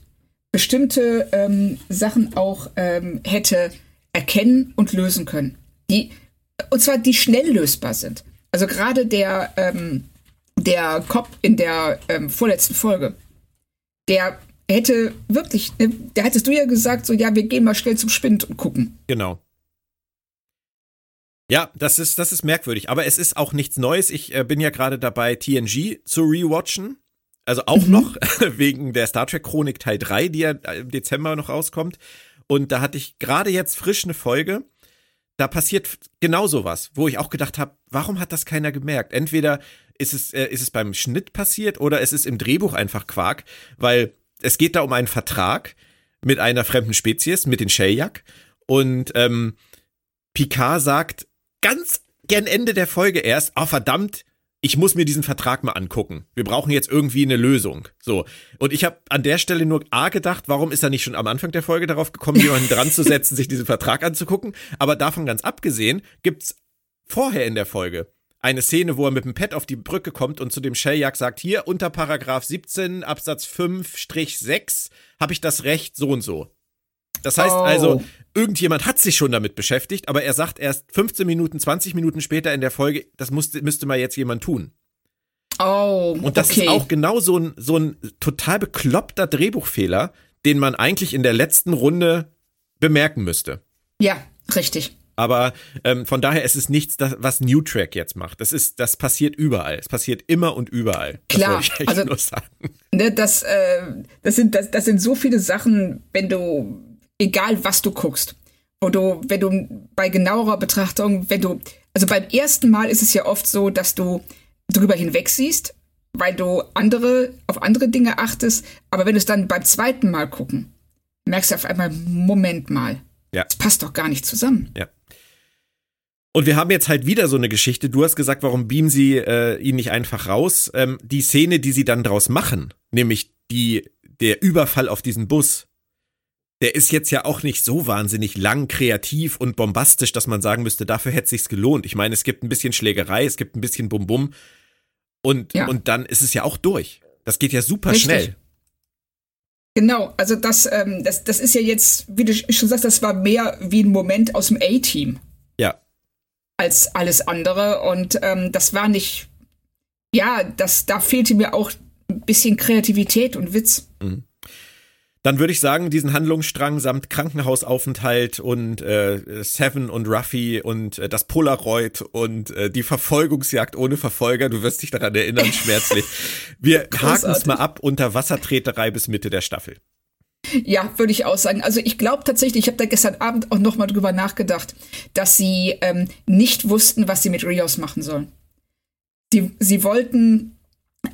bestimmte ähm, Sachen auch ähm, hätte erkennen und lösen können. Die und zwar die schnell lösbar sind. Also gerade der, ähm, der Cop in der ähm, vorletzten Folge, der hätte wirklich, ne, da hättest du ja gesagt, so ja, wir gehen mal schnell zum Spind und gucken. Genau. Ja, das ist, das ist merkwürdig, aber es ist auch nichts Neues. Ich äh, bin ja gerade dabei, TNG zu rewatchen. Also auch mhm. noch [LAUGHS] wegen der Star Trek Chronik Teil 3, die ja im Dezember noch rauskommt. Und da hatte ich gerade jetzt frisch eine Folge. Da passiert genau sowas, wo ich auch gedacht habe, warum hat das keiner gemerkt? Entweder ist es, äh, ist es beim Schnitt passiert oder es ist im Drehbuch einfach Quark, weil es geht da um einen Vertrag mit einer fremden Spezies, mit den Sheyak. Und ähm, Picard sagt ganz gern Ende der Folge erst, oh verdammt, ich muss mir diesen Vertrag mal angucken. Wir brauchen jetzt irgendwie eine Lösung. So. Und ich habe an der Stelle nur A gedacht, warum ist er nicht schon am Anfang der Folge darauf gekommen, jemanden [LAUGHS] dran zu setzen, sich diesen Vertrag anzugucken? Aber davon ganz abgesehen, gibt's vorher in der Folge eine Szene, wo er mit dem Pad auf die Brücke kommt und zu dem Sheljak sagt, hier unter Paragraph 17 Absatz 5-6 habe ich das Recht so und so. Das heißt oh. also, irgendjemand hat sich schon damit beschäftigt, aber er sagt erst 15 Minuten, 20 Minuten später in der Folge, das musste, müsste mal jetzt jemand tun. Oh, Und das okay. ist auch genau so ein, so ein total bekloppter Drehbuchfehler, den man eigentlich in der letzten Runde bemerken müsste. Ja, richtig. Aber ähm, von daher ist es nichts, das, was New Track jetzt macht. Das ist, das passiert überall. Es passiert immer und überall. Klar, das also ne, das, äh, das sind das, das sind so viele Sachen, wenn du egal was du guckst, wo du, wenn du bei genauerer Betrachtung, wenn du, also beim ersten Mal ist es ja oft so, dass du drüber hinweg siehst, weil du andere auf andere Dinge achtest, aber wenn du es dann beim zweiten Mal gucken, merkst du auf einmal, Moment mal, ja. das passt doch gar nicht zusammen. Ja. Und wir haben jetzt halt wieder so eine Geschichte. Du hast gesagt, warum beamen sie äh, ihn nicht einfach raus? Ähm, die Szene, die sie dann draus machen, nämlich die, der Überfall auf diesen Bus, der ist jetzt ja auch nicht so wahnsinnig lang, kreativ und bombastisch, dass man sagen müsste, dafür hätte sich's gelohnt. Ich meine, es gibt ein bisschen Schlägerei, es gibt ein bisschen Bum-Bum und, ja. und dann ist es ja auch durch. Das geht ja super Richtig. schnell. Genau, also das, ähm, das, das ist ja jetzt, wie du schon sagst, das war mehr wie ein Moment aus dem A-Team. Ja als alles andere. Und ähm, das war nicht, ja, das, da fehlte mir auch ein bisschen Kreativität und Witz. Mhm. Dann würde ich sagen, diesen Handlungsstrang samt Krankenhausaufenthalt und äh, Seven und Ruffy und äh, das Polaroid und äh, die Verfolgungsjagd ohne Verfolger, du wirst dich daran erinnern, [LAUGHS] schmerzlich. Wir haken es mal ab unter Wassertreterei bis Mitte der Staffel. Ja, würde ich auch sagen. Also ich glaube tatsächlich, ich habe da gestern Abend auch noch mal drüber nachgedacht, dass sie ähm, nicht wussten, was sie mit Rios machen sollen. Sie, sie wollten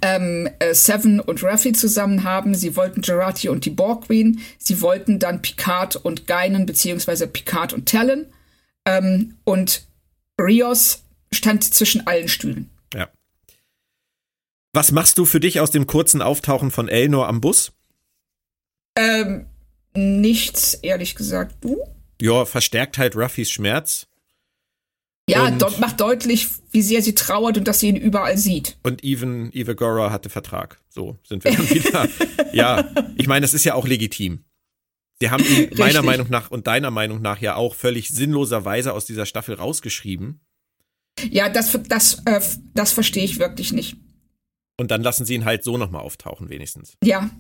ähm, äh, Seven und Ruffy zusammen haben, sie wollten Gerati und die Borg Queen, sie wollten dann Picard und Geinen, beziehungsweise Picard und Talon. Ähm, und Rios stand zwischen allen Stühlen. Ja. Was machst du für dich aus dem kurzen Auftauchen von Elnor am Bus? Ähm, nichts, ehrlich gesagt. Du? Ja, verstärkt halt Ruffys Schmerz. Ja, dort macht deutlich, wie sehr sie trauert und dass sie ihn überall sieht. Und Even, Eve Gora hatte Vertrag. So sind wir [LAUGHS] dann wieder. ja, ich meine, das ist ja auch legitim. Sie haben ihn meiner Richtig. Meinung nach und deiner Meinung nach ja auch völlig sinnloserweise aus dieser Staffel rausgeschrieben. Ja, das, das, äh, das verstehe ich wirklich nicht. Und dann lassen sie ihn halt so nochmal auftauchen, wenigstens. Ja,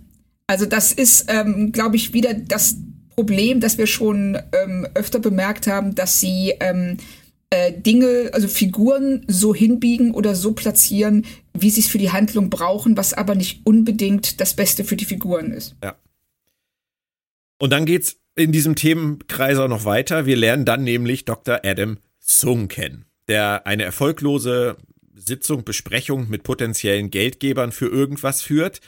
also das ist, ähm, glaube ich, wieder das Problem, das wir schon ähm, öfter bemerkt haben, dass sie ähm, äh, Dinge, also Figuren so hinbiegen oder so platzieren, wie sie es für die Handlung brauchen, was aber nicht unbedingt das Beste für die Figuren ist. Ja. Und dann geht's in diesem Themenkreis auch noch weiter. Wir lernen dann nämlich Dr. Adam Sung kennen, der eine erfolglose Sitzung, Besprechung mit potenziellen Geldgebern für irgendwas führt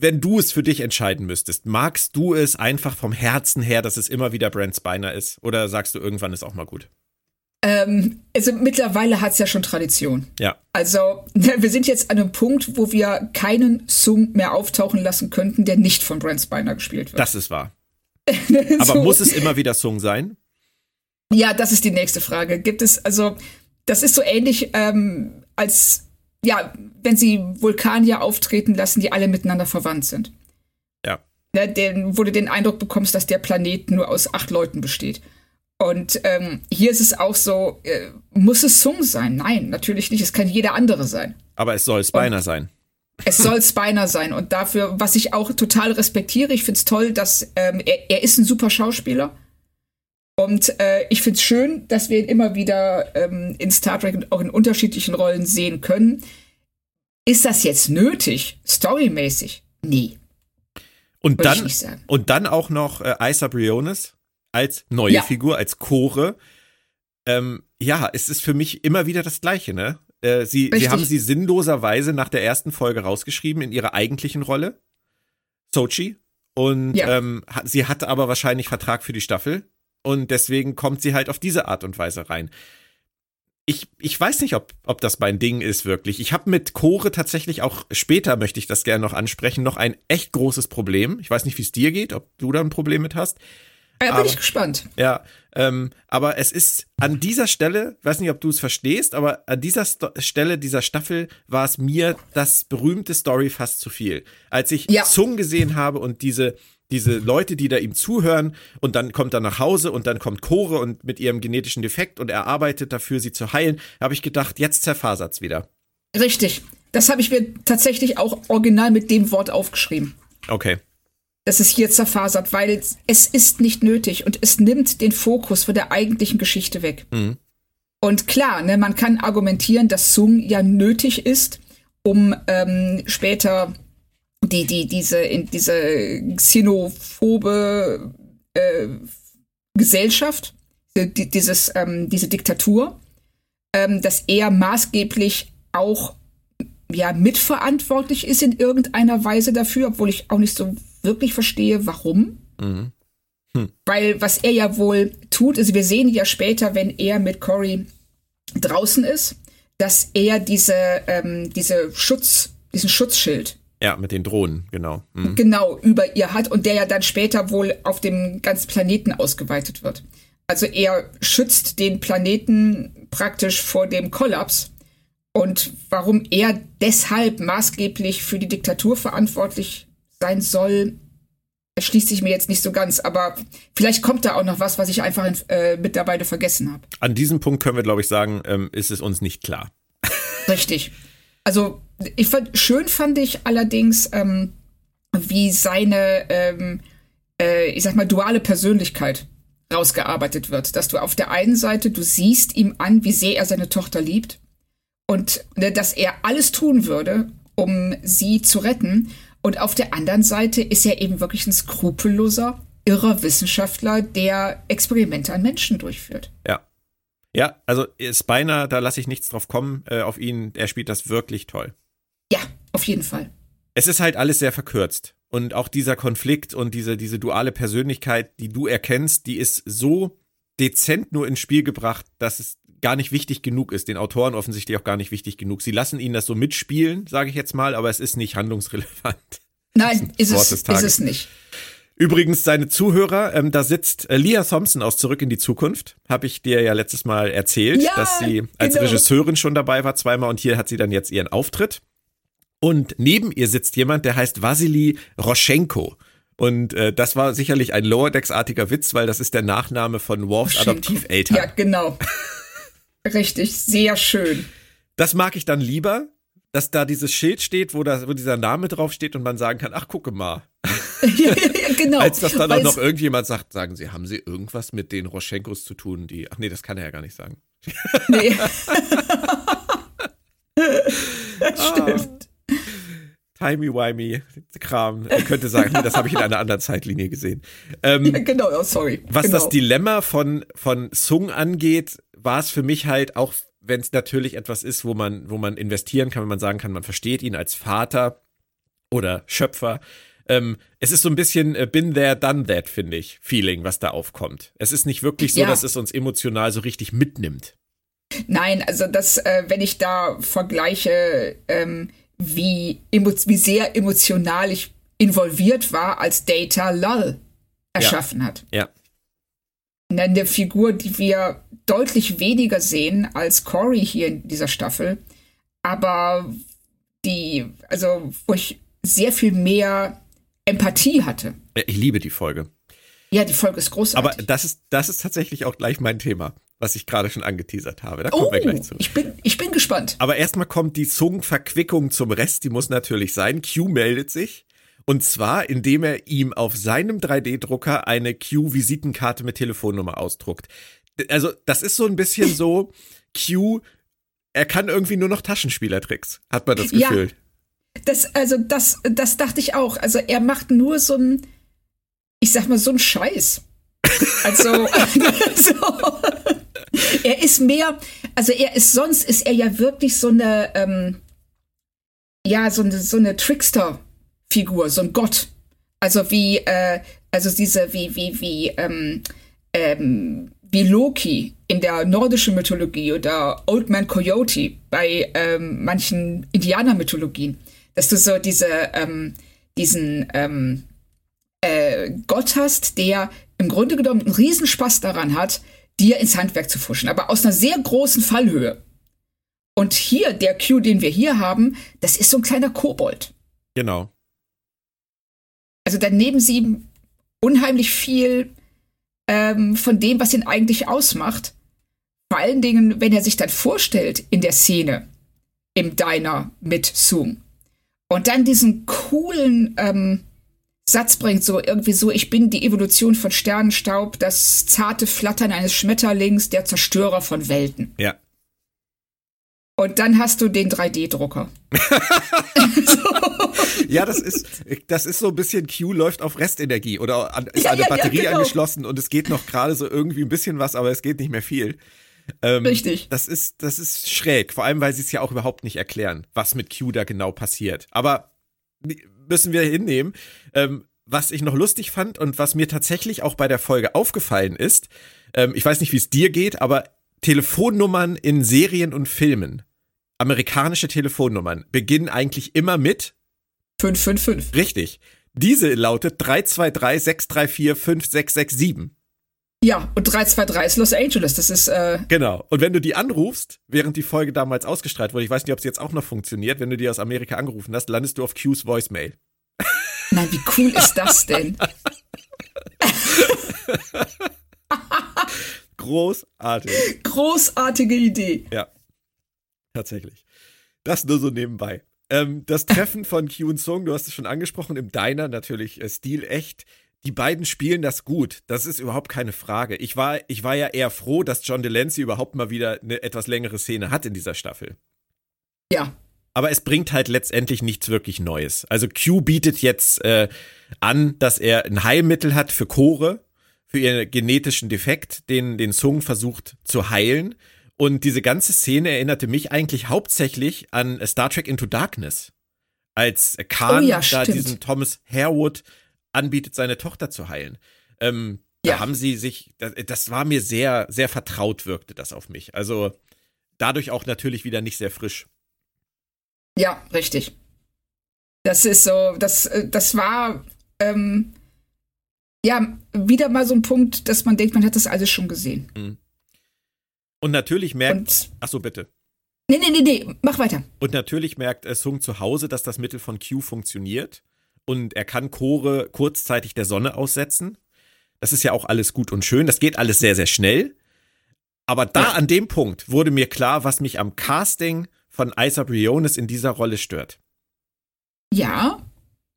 wenn du es für dich entscheiden müsstest, magst du es einfach vom Herzen her, dass es immer wieder Brent Spiner ist? Oder sagst du, irgendwann ist auch mal gut? Ähm, also mittlerweile hat es ja schon Tradition. Ja. Also wir sind jetzt an einem Punkt, wo wir keinen Sung mehr auftauchen lassen könnten, der nicht von Brent Spiner gespielt wird. Das ist wahr. [LAUGHS] Aber so. muss es immer wieder Sung sein? Ja, das ist die nächste Frage. Gibt es, also, das ist so ähnlich, ähm, als ja, wenn sie Vulkanier auftreten lassen, die alle miteinander verwandt sind. Ja. ja den, wo du den Eindruck bekommst, dass der Planet nur aus acht Leuten besteht. Und ähm, hier ist es auch so, äh, muss es Sung sein? Nein, natürlich nicht. Es kann jeder andere sein. Aber es soll Spiner sein. Es soll Spiner sein. Und dafür, was ich auch total respektiere, ich finde es toll, dass ähm, er, er ist ein super Schauspieler. Und äh, ich finde es schön, dass wir ihn immer wieder ähm, in Star Trek und auch in unterschiedlichen Rollen sehen können. Ist das jetzt nötig, storymäßig? Nee. Und dann, und dann auch noch äh, Isa Briones als neue ja. Figur, als Chore. Ähm, ja, es ist für mich immer wieder das Gleiche, ne? Äh, sie, sie haben sie sinnloserweise nach der ersten Folge rausgeschrieben in ihrer eigentlichen Rolle. Sochi. Und ja. ähm, sie hatte aber wahrscheinlich Vertrag für die Staffel. Und deswegen kommt sie halt auf diese Art und Weise rein. Ich, ich weiß nicht, ob, ob das mein Ding ist, wirklich. Ich habe mit Chore tatsächlich auch später, möchte ich das gerne noch ansprechen, noch ein echt großes Problem. Ich weiß nicht, wie es dir geht, ob du da ein Problem mit hast. Ja, bin ich gespannt. Ja, ähm, aber es ist an dieser Stelle, weiß nicht, ob du es verstehst, aber an dieser Sto Stelle dieser Staffel war es mir das berühmte Story fast zu viel. Als ich ja. Zung gesehen habe und diese diese Leute, die da ihm zuhören und dann kommt er nach Hause und dann kommt Chore und mit ihrem genetischen Defekt und er arbeitet dafür, sie zu heilen, habe ich gedacht, jetzt zerfasert's wieder. Richtig. Das habe ich mir tatsächlich auch original mit dem Wort aufgeschrieben. Okay dass es hier zerfasert, weil es ist nicht nötig und es nimmt den Fokus von der eigentlichen Geschichte weg. Mhm. Und klar, ne, man kann argumentieren, dass Sung ja nötig ist, um ähm, später die, die, diese, in diese xenophobe äh, Gesellschaft, die, dieses, ähm, diese Diktatur, ähm, dass er maßgeblich auch ja mitverantwortlich ist in irgendeiner Weise dafür, obwohl ich auch nicht so wirklich verstehe, warum. Mhm. Hm. Weil was er ja wohl tut, ist, wir sehen ja später, wenn er mit Cory draußen ist, dass er diese, ähm, diese Schutz, diesen Schutzschild. Ja, mit den Drohnen, genau. Mhm. Genau, über ihr hat und der ja dann später wohl auf dem ganzen Planeten ausgeweitet wird. Also er schützt den Planeten praktisch vor dem Kollaps. Und warum er deshalb maßgeblich für die Diktatur verantwortlich sein soll, erschließt sich mir jetzt nicht so ganz, aber vielleicht kommt da auch noch was, was ich einfach in, äh, mittlerweile vergessen habe. An diesem Punkt können wir, glaube ich, sagen, ähm, ist es uns nicht klar. Richtig. Also ich fand, schön fand ich allerdings, ähm, wie seine, ähm, äh, ich sag mal, duale Persönlichkeit rausgearbeitet wird. Dass du auf der einen Seite, du siehst ihm an, wie sehr er seine Tochter liebt und ne, dass er alles tun würde, um sie zu retten. Und auf der anderen Seite ist er eben wirklich ein skrupelloser, irrer Wissenschaftler, der Experimente an Menschen durchführt. Ja. Ja, also Spiner, da lasse ich nichts drauf kommen äh, auf ihn. Er spielt das wirklich toll. Ja, auf jeden Fall. Es ist halt alles sehr verkürzt. Und auch dieser Konflikt und diese, diese duale Persönlichkeit, die du erkennst, die ist so dezent nur ins Spiel gebracht, dass es gar nicht wichtig genug ist, den Autoren offensichtlich auch gar nicht wichtig genug. Sie lassen ihn das so mitspielen, sage ich jetzt mal, aber es ist nicht handlungsrelevant. Nein, ist, ist, es, ist es nicht. Übrigens, seine Zuhörer, ähm, da sitzt äh, Leah Thompson aus Zurück in die Zukunft. Habe ich dir ja letztes Mal erzählt, ja, dass sie als genau. Regisseurin schon dabei war zweimal und hier hat sie dann jetzt ihren Auftritt. Und neben ihr sitzt jemand, der heißt Vasily Roschenko. Und äh, das war sicherlich ein Lower Decks-artiger Witz, weil das ist der Nachname von Worfs Adoptiveltern. Ja, genau. [LAUGHS] Richtig, sehr schön. Das mag ich dann lieber, dass da dieses Schild steht, wo, da, wo dieser Name draufsteht und man sagen kann, ach, gucke mal. [LAUGHS] ja, genau. Als dass dann auch noch irgendjemand sagt, sagen Sie, haben Sie irgendwas mit den Roschenkos zu tun, die, ach nee, das kann er ja gar nicht sagen. Nee. [LAUGHS] Stimmt. Ah. Timey-wimey Kram. Er könnte sagen, das habe ich in einer anderen Zeitlinie gesehen. Ähm, ja, genau, oh, sorry. Was genau. das Dilemma von, von Sung angeht, war es für mich halt auch, wenn es natürlich etwas ist, wo man, wo man investieren kann, wenn man sagen kann, man versteht ihn als Vater oder Schöpfer. Ähm, es ist so ein bisschen äh, been there, done that, finde ich, Feeling, was da aufkommt. Es ist nicht wirklich so, ja. dass es uns emotional so richtig mitnimmt. Nein, also das, äh, wenn ich da vergleiche, ähm, wie, wie sehr emotional ich involviert war, als Data Lull erschaffen ja. hat. Ja. Eine Figur, die wir deutlich weniger sehen als Corey hier in dieser Staffel, aber die, also wo ich sehr viel mehr Empathie hatte. Ich liebe die Folge. Ja, die Folge ist großartig. Aber das ist, das ist tatsächlich auch gleich mein Thema, was ich gerade schon angeteasert habe. Da kommen oh, wir gleich zu. Ich bin, ich bin gespannt. Aber erstmal kommt die Zungenverquickung zum Rest, die muss natürlich sein. Q meldet sich. Und zwar, indem er ihm auf seinem 3D-Drucker eine Q-Visitenkarte mit Telefonnummer ausdruckt. Also, das ist so ein bisschen so, Q, er kann irgendwie nur noch Taschenspielertricks, hat man das Gefühl. Ja, das, also, das, das dachte ich auch. Also, er macht nur so ein, ich sag mal, so ein Scheiß. Also, [LAUGHS] so. Er ist mehr, also er ist, sonst ist er ja wirklich so eine, ähm, ja, so eine, so eine Trickster-Figur, so ein Gott. Also wie, äh, also diese, wie, wie, wie, ähm, ähm, wie Loki in der nordischen Mythologie oder Old Man Coyote bei ähm, manchen Indianermythologien, dass du so diese, ähm, diesen ähm, äh, Gott hast, der im Grunde genommen einen Riesenspaß daran hat, dir ins Handwerk zu fuschen, aber aus einer sehr großen Fallhöhe. Und hier, der Q, den wir hier haben, das ist so ein kleiner Kobold. Genau. Also da nehmen sie unheimlich viel ähm, von dem, was ihn eigentlich ausmacht. Vor allen Dingen, wenn er sich dann vorstellt in der Szene im Diner mit Zoom. Und dann diesen coolen ähm, Satz bringt, so irgendwie so, ich bin die Evolution von Sternenstaub, das zarte Flattern eines Schmetterlings, der Zerstörer von Welten. Ja. Und dann hast du den 3D-Drucker. [LAUGHS] ja, das ist, das ist so ein bisschen Q läuft auf Restenergie oder an, ist Ja, eine ja, ja, Batterie genau. angeschlossen und es geht noch gerade so irgendwie ein bisschen was, aber es geht nicht mehr viel. Ähm, Richtig. Das ist, das ist schräg, vor allem, weil sie es ja auch überhaupt nicht erklären, was mit Q da genau passiert. Aber müssen wir hinnehmen. Ähm, was ich noch lustig fand und was mir tatsächlich auch bei der Folge aufgefallen ist, ähm, ich weiß nicht, wie es dir geht, aber Telefonnummern in Serien und Filmen, amerikanische Telefonnummern, beginnen eigentlich immer mit 555. richtig. Diese lautet 323 634 5667. Ja, und 323 ist Los Angeles. Das ist, äh, Genau. Und wenn du die anrufst, während die Folge damals ausgestrahlt wurde, ich weiß nicht, ob es jetzt auch noch funktioniert, wenn du die aus Amerika angerufen hast, landest du auf Q's Voicemail. nein, wie cool ist das denn? [LAUGHS] Großartig. Großartige Idee. Ja. Tatsächlich. Das nur so nebenbei. Ähm, das Treffen von Q und Sung, du hast es schon angesprochen, im Diner natürlich äh, stilecht. Die beiden spielen das gut. Das ist überhaupt keine Frage. Ich war, ich war ja eher froh, dass John Delancey überhaupt mal wieder eine etwas längere Szene hat in dieser Staffel. Ja. Aber es bringt halt letztendlich nichts wirklich Neues. Also Q bietet jetzt äh, an, dass er ein Heilmittel hat für Chore, für ihren genetischen Defekt, den den Sung versucht zu heilen. Und diese ganze Szene erinnerte mich eigentlich hauptsächlich an Star Trek Into Darkness. Als Khan Oh ja, da diesen Thomas Harewood anbietet, seine Tochter zu heilen. Ähm, Da Ja. haben sie sich, das, das war mir sehr, sehr vertraut, wirkte das auf mich. Also dadurch auch natürlich wieder nicht sehr frisch. Ja, richtig. Das ist so, das, äh, das war ähm, ja wieder mal so ein Punkt, dass man denkt, man hat das alles schon gesehen. Und natürlich merkt, ach so bitte. nee, nee, nee, nee, mach weiter. Und natürlich merkt äh, Sung zu Hause, dass das Mittel von Q funktioniert. Und er kann Chore kurzzeitig der Sonne aussetzen. Das ist ja auch alles gut und schön. Das geht alles sehr, sehr schnell. Aber da Ja. an dem Punkt wurde mir klar, was mich am Casting von Isa Briones in dieser Rolle stört. Ja,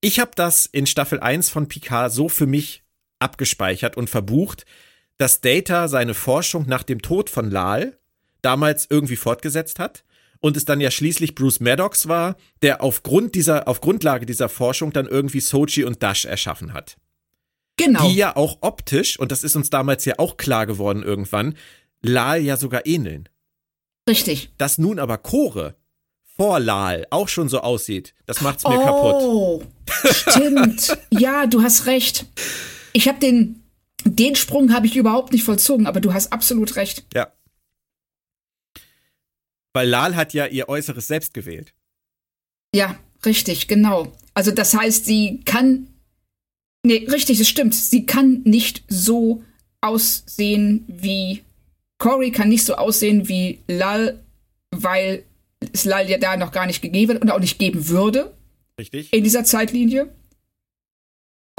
Ich habe das in Staffel 1 von Picard so für mich abgespeichert und verbucht, dass Data seine Forschung nach dem Tod von Lal damals irgendwie fortgesetzt hat und es dann ja schließlich Bruce Maddox war, der aufgrund dieser, auf Grundlage dieser Forschung dann irgendwie Sochi und Dash erschaffen hat. genau. Die ja auch optisch, und das ist uns damals ja auch klar geworden irgendwann, Lal ja sogar ähneln. Richtig. Dass nun aber Chore vor Lal auch schon so aussieht, das macht's mir kaputt. Oh, stimmt. [LAUGHS] ja, du hast recht. Ich habe den, den Sprung habe ich überhaupt nicht vollzogen, aber du hast absolut recht. Ja. Weil Lal hat ja ihr äußeres Selbst gewählt. Ja, richtig, genau. Also das heißt, sie kann. Nee, richtig, es stimmt. Sie kann nicht so aussehen wie. Cory kann nicht so aussehen wie Lal, weil es Lal ja da noch gar nicht gegeben und auch nicht geben würde Richtig? in dieser Zeitlinie.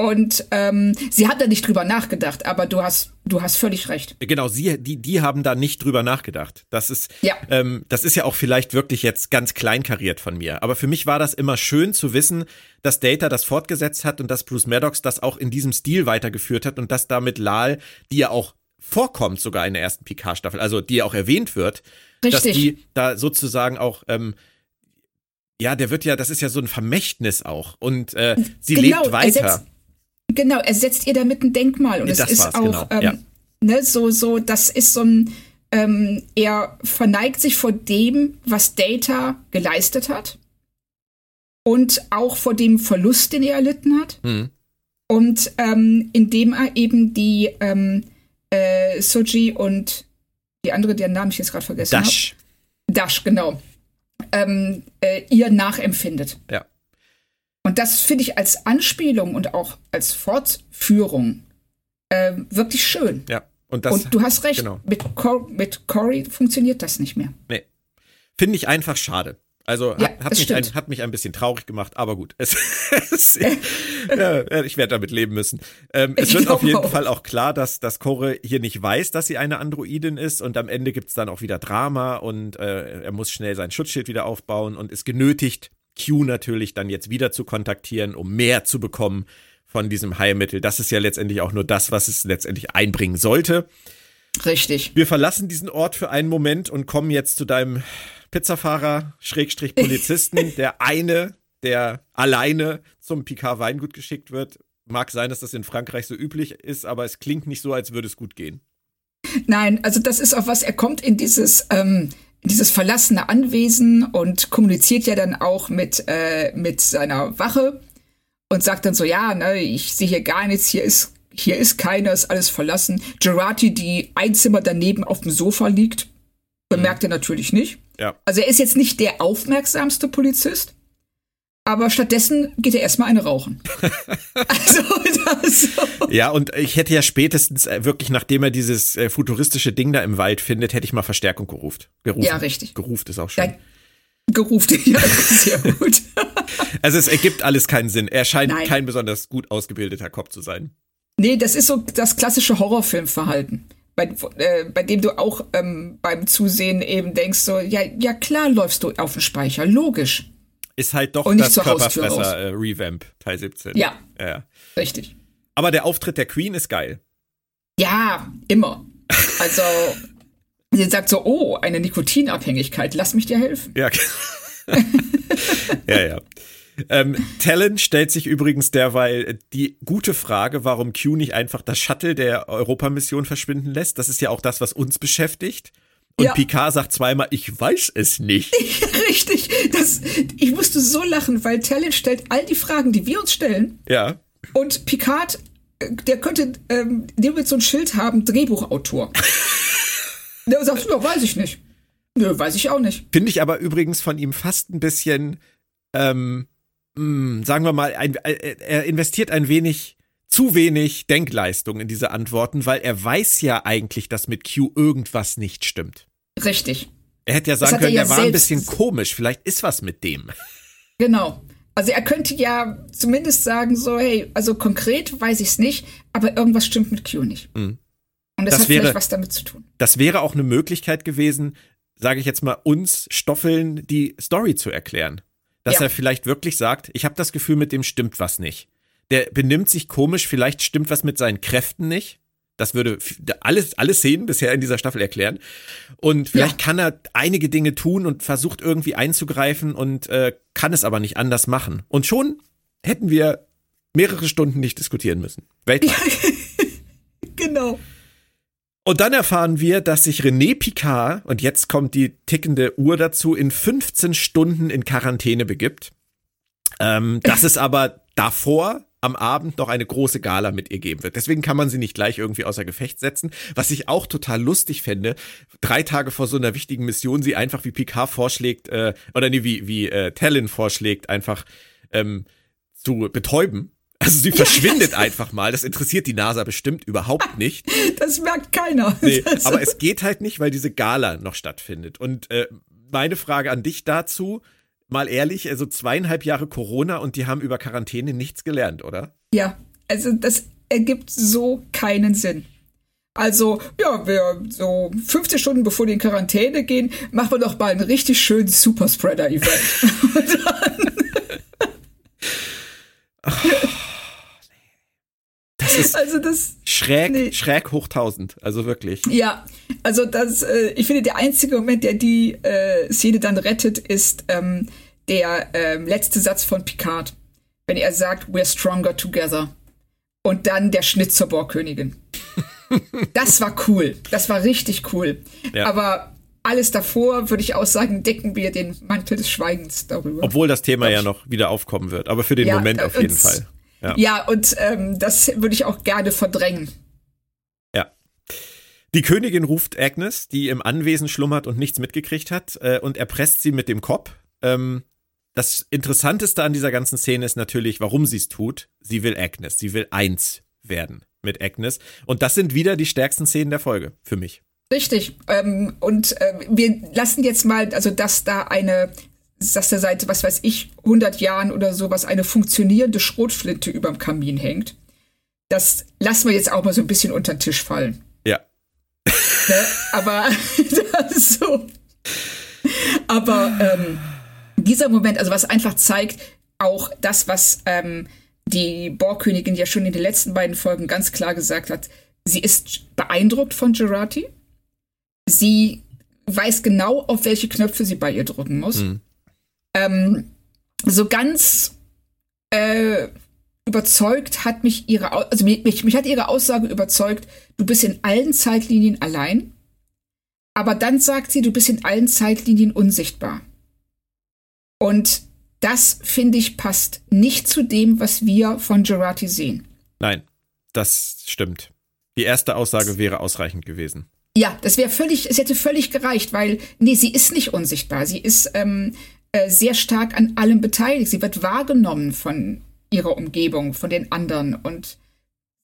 Und ähm, sie hat da nicht drüber nachgedacht, aber du hast, du hast völlig recht. Genau, sie, die, die haben da nicht drüber nachgedacht. Das ist, Ja. ähm, das ist ja auch vielleicht wirklich jetzt ganz kleinkariert von mir. Aber für mich war das immer schön zu wissen, dass Data das fortgesetzt hat und dass Bruce Maddox das auch in diesem Stil weitergeführt hat und dass damit Lal, die ja auch vorkommt sogar in der ersten Picard-Staffel, also die ja auch erwähnt wird, dass Richtig. die da sozusagen auch ähm, ja, der wird ja, das ist ja so ein Vermächtnis auch. Und äh, sie Genau, lebt er weiter. Genau, er setzt ihr damit ein Denkmal und Nee, es das ist war's, auch genau, ähm, ja. ne, so so das ist so ein ähm, er verneigt sich vor dem, was Data geleistet hat und auch vor dem Verlust, den er erlitten hat Hm. und ähm, indem er eben die ähm, äh, Soji und die andere, deren Namen ich jetzt gerade vergessen habe, Dash. Dash, genau, ähm, äh, ihr nachempfindet. Ja. Und das finde ich als Anspielung und auch als Fortführung äh, wirklich schön. Ja. Und das und du hast recht, genau. mit, Cor mit Cory funktioniert das nicht mehr. Nee. Finde ich einfach schade. Also Ja, hat, hat, mich ein, hat mich ein bisschen traurig gemacht, aber gut. [LAUGHS] Es, es, ja, ich werde damit leben müssen. Ähm, es Ich wird auf jeden auch. Fall auch klar, dass, dass Core hier nicht weiß, dass sie eine Androidin ist und am Ende gibt's dann auch wieder Drama und äh, er muss schnell sein Schutzschild wieder aufbauen und ist genötigt, Q natürlich dann jetzt wieder zu kontaktieren, um mehr zu bekommen von diesem Heilmittel. Das ist ja letztendlich auch nur das, was es letztendlich einbringen sollte. Richtig. Wir verlassen diesen Ort für einen Moment und kommen jetzt zu deinem Pizzafahrer, Schrägstrich Polizisten, [LAUGHS] der eine, der alleine zum Picard Weingut geschickt wird. Mag sein, dass das in Frankreich so üblich ist, aber es klingt nicht so, als würde es gut gehen. Nein, also das ist auch was, er kommt in dieses, ähm, dieses verlassene Anwesen und kommuniziert ja dann auch mit, äh, mit seiner Wache und sagt dann so, ja, ne, ich sehe hier gar nichts, hier ist, hier ist keiner, ist alles verlassen. Gerati, die ein Zimmer daneben auf dem Sofa liegt, bemerkt er natürlich nicht. Ja. Also er ist jetzt nicht der aufmerksamste Polizist, aber stattdessen geht er erstmal eine rauchen. [LAUGHS] also das Ja, und ich hätte ja spätestens äh, wirklich, nachdem er dieses äh, futuristische Ding da im Wald findet, hätte ich mal Verstärkung geruft. Gerufen. Ja, richtig. Geruft ist auch schön. Ja, gerufen, [LAUGHS] ja, sehr gut. [LAUGHS] Also es ergibt alles keinen Sinn. Er scheint Nein. kein besonders gut ausgebildeter Kopf zu sein. Nee, das ist so das klassische Horrorfilmverhalten. Bei, äh, bei dem du auch ähm, beim Zusehen eben denkst, so, ja, ja klar läufst du auf den Speicher, logisch. Ist halt doch das zur Haustür Körperfresser äh, Teil 17. Ja. ja. ja. Richtig. Aber der Auftritt der Queen ist geil. Ja, immer. Also, [LAUGHS] sie sagt so, oh, eine Nikotinabhängigkeit, lass mich dir helfen. Ja. [LAUGHS] ja, ja. Ähm, Talon stellt sich übrigens derweil die gute Frage, warum Q nicht einfach das Shuttle der Europamission verschwinden lässt. Das ist ja auch das, was uns beschäftigt. Und Ja. Picard sagt zweimal, ich weiß es nicht. [LAUGHS] Richtig. Das, ich musste so lachen, weil Talent stellt all die Fragen, die wir uns stellen. Ja. Und Picard, äh, der könnte, ähm, der wird so ein Schild haben, Drehbuchautor. [LAUGHS] der sagt, ja, weiß ich nicht. Nö, weiß ich auch nicht. Finde ich aber übrigens von ihm fast ein bisschen, ähm, mh, sagen wir mal, ein, äh, er investiert ein wenig zu wenig Denkleistung in diese Antworten, weil er weiß ja eigentlich, dass mit Q irgendwas nicht stimmt. Richtig. Er hätte ja sagen hat er können, ja war ein bisschen komisch, vielleicht ist was mit dem. Genau. Also er könnte ja zumindest sagen, so, hey, also konkret weiß ich es nicht, aber irgendwas stimmt mit Q nicht. Und das, Mhm. Das hat wäre- vielleicht was damit zu tun. Das wäre auch eine Möglichkeit gewesen, sage ich jetzt mal, uns Stoffeln die Story zu erklären. Dass Ja. er vielleicht wirklich sagt, ich habe das Gefühl, mit dem stimmt was nicht. Der benimmt sich komisch, vielleicht stimmt was mit seinen Kräften nicht. Das würde alles, alle Szenen bisher in dieser Staffel erklären. Und vielleicht Ja. kann er einige Dinge tun und versucht irgendwie einzugreifen und äh, kann es aber nicht anders machen. Und schon hätten wir mehrere Stunden nicht diskutieren müssen. Weltweit. [LAUGHS] Genau. Und dann erfahren wir, dass sich René Picard, und jetzt kommt die tickende Uhr dazu, in 15 Stunden in Quarantäne begibt. Ähm, dass es aber davor am Abend noch eine große Gala mit ihr geben wird. Deswegen kann man sie nicht gleich irgendwie außer Gefecht setzen. Was ich auch total lustig fände, drei Tage vor so einer wichtigen Mission sie einfach wie Picard vorschlägt, äh, oder nee, wie, wie äh, Talon vorschlägt, einfach ähm, zu betäuben. Also sie verschwindet einfach mal. Das interessiert die NASA bestimmt überhaupt [LAUGHS] nicht. Das merkt keiner. Nee, [LAUGHS] aber es geht halt nicht, weil diese Gala noch stattfindet. Und äh, meine Frage an dich dazu, mal ehrlich, also zweieinhalb Jahre Corona und die haben über Quarantäne nichts gelernt, oder? ja, also das ergibt so keinen Sinn. Also, ja, wir so 15 Stunden bevor die in Quarantäne gehen, machen wir doch mal einen richtig schönen Superspreader-Event. [LAUGHS] ist also das schräg, nee. schräg hoch 1000. Also wirklich. Ja, also das, äh, ich finde, der einzige Moment, der die äh, Szene dann rettet, ist ähm, der ähm, letzte Satz von Picard. Wenn er sagt, we're stronger together. Und dann der Schnitt zur Bohrkönigin. [LAUGHS] das war cool. Das war richtig cool. Ja. Aber alles davor, würde ich auch sagen, decken wir den Mantel des Schweigens darüber. Obwohl das Thema ja noch wieder aufkommen wird. Aber für den Ja, Moment auf jeden Fall. Ja. Ja, und ähm, das würde ich auch gerne verdrängen. Ja. Die Königin ruft Agnes, die im Anwesen schlummert und nichts mitgekriegt hat, äh, und erpresst sie mit dem Kopf. Ähm, das Interessanteste an dieser ganzen Szene ist natürlich, warum sie es tut. Sie will Agnes. Sie will eins werden mit Agnes. Und das sind wieder die stärksten Szenen der Folge für mich. Richtig. Ähm, und äh, wir lassen jetzt mal, also dass da eine, dass da seit, was weiß ich, 100 Jahren oder sowas eine funktionierende Schrotflinte überm Kamin hängt. Das lassen wir jetzt auch mal so ein bisschen unter den Tisch fallen. Ja. Ne? Aber [LAUGHS] das so. Aber ähm, dieser Moment, also was einfach zeigt, auch das, was ähm, die Bohrkönigin ja schon in den letzten beiden Folgen ganz klar gesagt hat, sie ist beeindruckt von Gerati. Sie weiß genau, auf welche Knöpfe sie bei ihr drücken muss. Ähm, so ganz äh, überzeugt hat mich ihre, also mich, mich, mich hat ihre Aussage überzeugt, du bist in allen Zeitlinien allein, aber dann sagt sie, du bist in allen Zeitlinien unsichtbar. Und das, finde ich, passt nicht zu dem, was wir von Gerati sehen. Nein, das stimmt. Die erste Aussage wäre ausreichend gewesen. Ja, das wäre völlig, es hätte völlig gereicht, weil, nee, sie ist nicht unsichtbar. Sie ist ähm, äh, sehr stark an allem beteiligt. Sie wird wahrgenommen von ihrer Umgebung, von den anderen und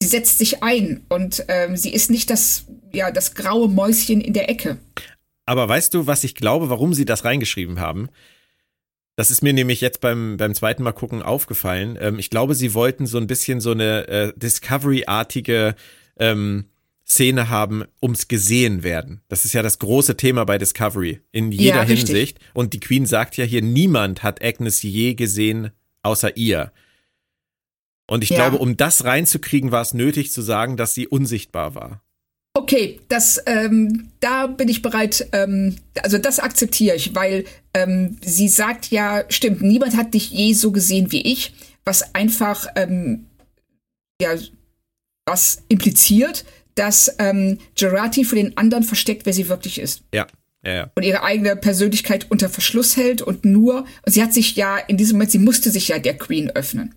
sie setzt sich ein und ähm, sie ist nicht das, ja, das graue Mäuschen in der Ecke. Aber weißt du, was ich glaube, warum sie das reingeschrieben haben? Das ist mir nämlich jetzt beim, beim zweiten Mal gucken aufgefallen. Ähm, ich glaube, sie wollten so ein bisschen so eine äh, Discovery-artige ähm, Szene haben, ums gesehen werden. Das ist ja das große Thema bei Discovery in jeder Ja. Hinsicht. Und die Queen sagt ja hier, niemand hat Agnes je gesehen außer ihr. Und ich Ja. glaube, um das reinzukriegen, war es nötig zu sagen, dass sie unsichtbar war. Okay, das, ähm, da bin ich bereit, ähm, also das akzeptiere ich, weil ähm, sie sagt ja, stimmt, niemand hat dich je so gesehen wie ich, was einfach, ähm, ja, was impliziert, dass ähm, Gerati für den anderen versteckt, wer sie wirklich ist. Ja, ja, ja. Und ihre eigene Persönlichkeit unter Verschluss hält und nur, und sie hat sich ja in diesem Moment, sie musste sich ja der Queen öffnen,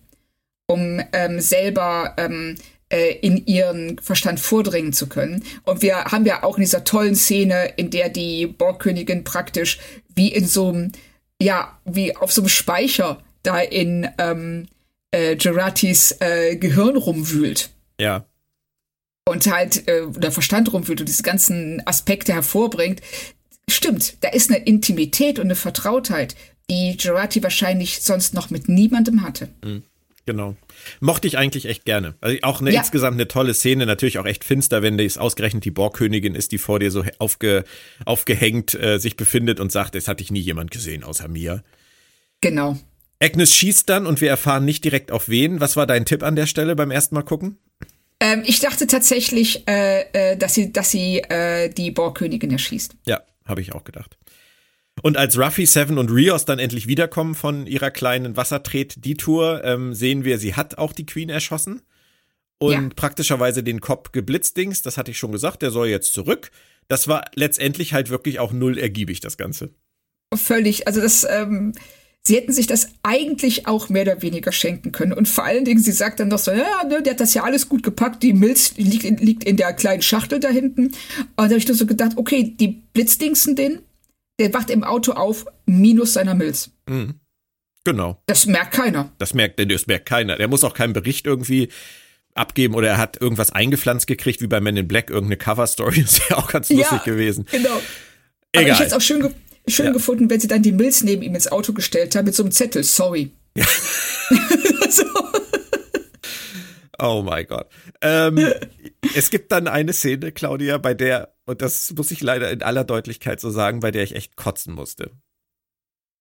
um ähm, selber ähm, äh, in ihren Verstand vordringen zu können. Und wir haben ja auch in dieser tollen Szene, in der die Borgkönigin praktisch wie in so einem, ja, wie auf so einem Speicher da in ähm, äh, Geratis äh, Gehirn rumwühlt Ja, und halt äh, der Verstand rumfühlt und diese ganzen Aspekte hervorbringt. Stimmt, da ist eine Intimität und eine Vertrautheit, die Gerati wahrscheinlich sonst noch mit niemandem hatte. Genau. Mochte ich eigentlich echt gerne. Also auch eine Ja. insgesamt eine tolle Szene, natürlich auch echt finster, wenn es ausgerechnet die Borgkönigin ist, die vor dir so aufge, aufgehängt äh, sich befindet und sagt, es hat dich nie jemand gesehen außer mir. Genau. Agnes schießt dann und wir erfahren nicht direkt auf wen. Was war dein Tipp an der Stelle beim ersten Mal gucken? Ähm, ich dachte tatsächlich, äh, äh, dass sie, dass sie äh, die Borgkönigin erschießt. Ja, habe ich auch gedacht. Und als Ruffy, Seven und Rios dann endlich wiederkommen von ihrer kleinen Wassertret-Detour, ähm, sehen wir, sie hat auch die Queen erschossen und Ja. praktischerweise den Kopf geblitzdings. Das hatte ich schon gesagt, der soll jetzt zurück. Das war letztendlich halt wirklich auch null ergiebig, das Ganze. Völlig, also das, ähm, sie hätten sich das eigentlich auch mehr oder weniger schenken können. Und vor allen Dingen, sie sagt dann noch so, ja, ne, der hat das ja alles gut gepackt, die Milz liegt in, liegt in der kleinen Schachtel da hinten. Und da habe ich nur so gedacht, okay, die Blitzdingsen den, der wacht im Auto auf, minus seiner Milz. Genau. Das merkt keiner. Das merkt, das merkt keiner. Der muss auch keinen Bericht irgendwie abgeben oder er hat irgendwas eingepflanzt gekriegt, wie bei Men in Black, irgendeine Cover-Story. [LAUGHS] Das wäre auch ganz lustig gewesen. Genau. Aber Egal. ich hätte es auch schön, schön Ja. gefunden, wenn sie dann die Milz neben ihm ins Auto gestellt haben mit so einem Zettel, sorry. [LAUGHS] [LAUGHS] so. Oh mein Gott. Ähm, es gibt dann eine Szene, Claudia, bei der, und das muss ich leider in aller Deutlichkeit so sagen, bei der ich echt kotzen musste.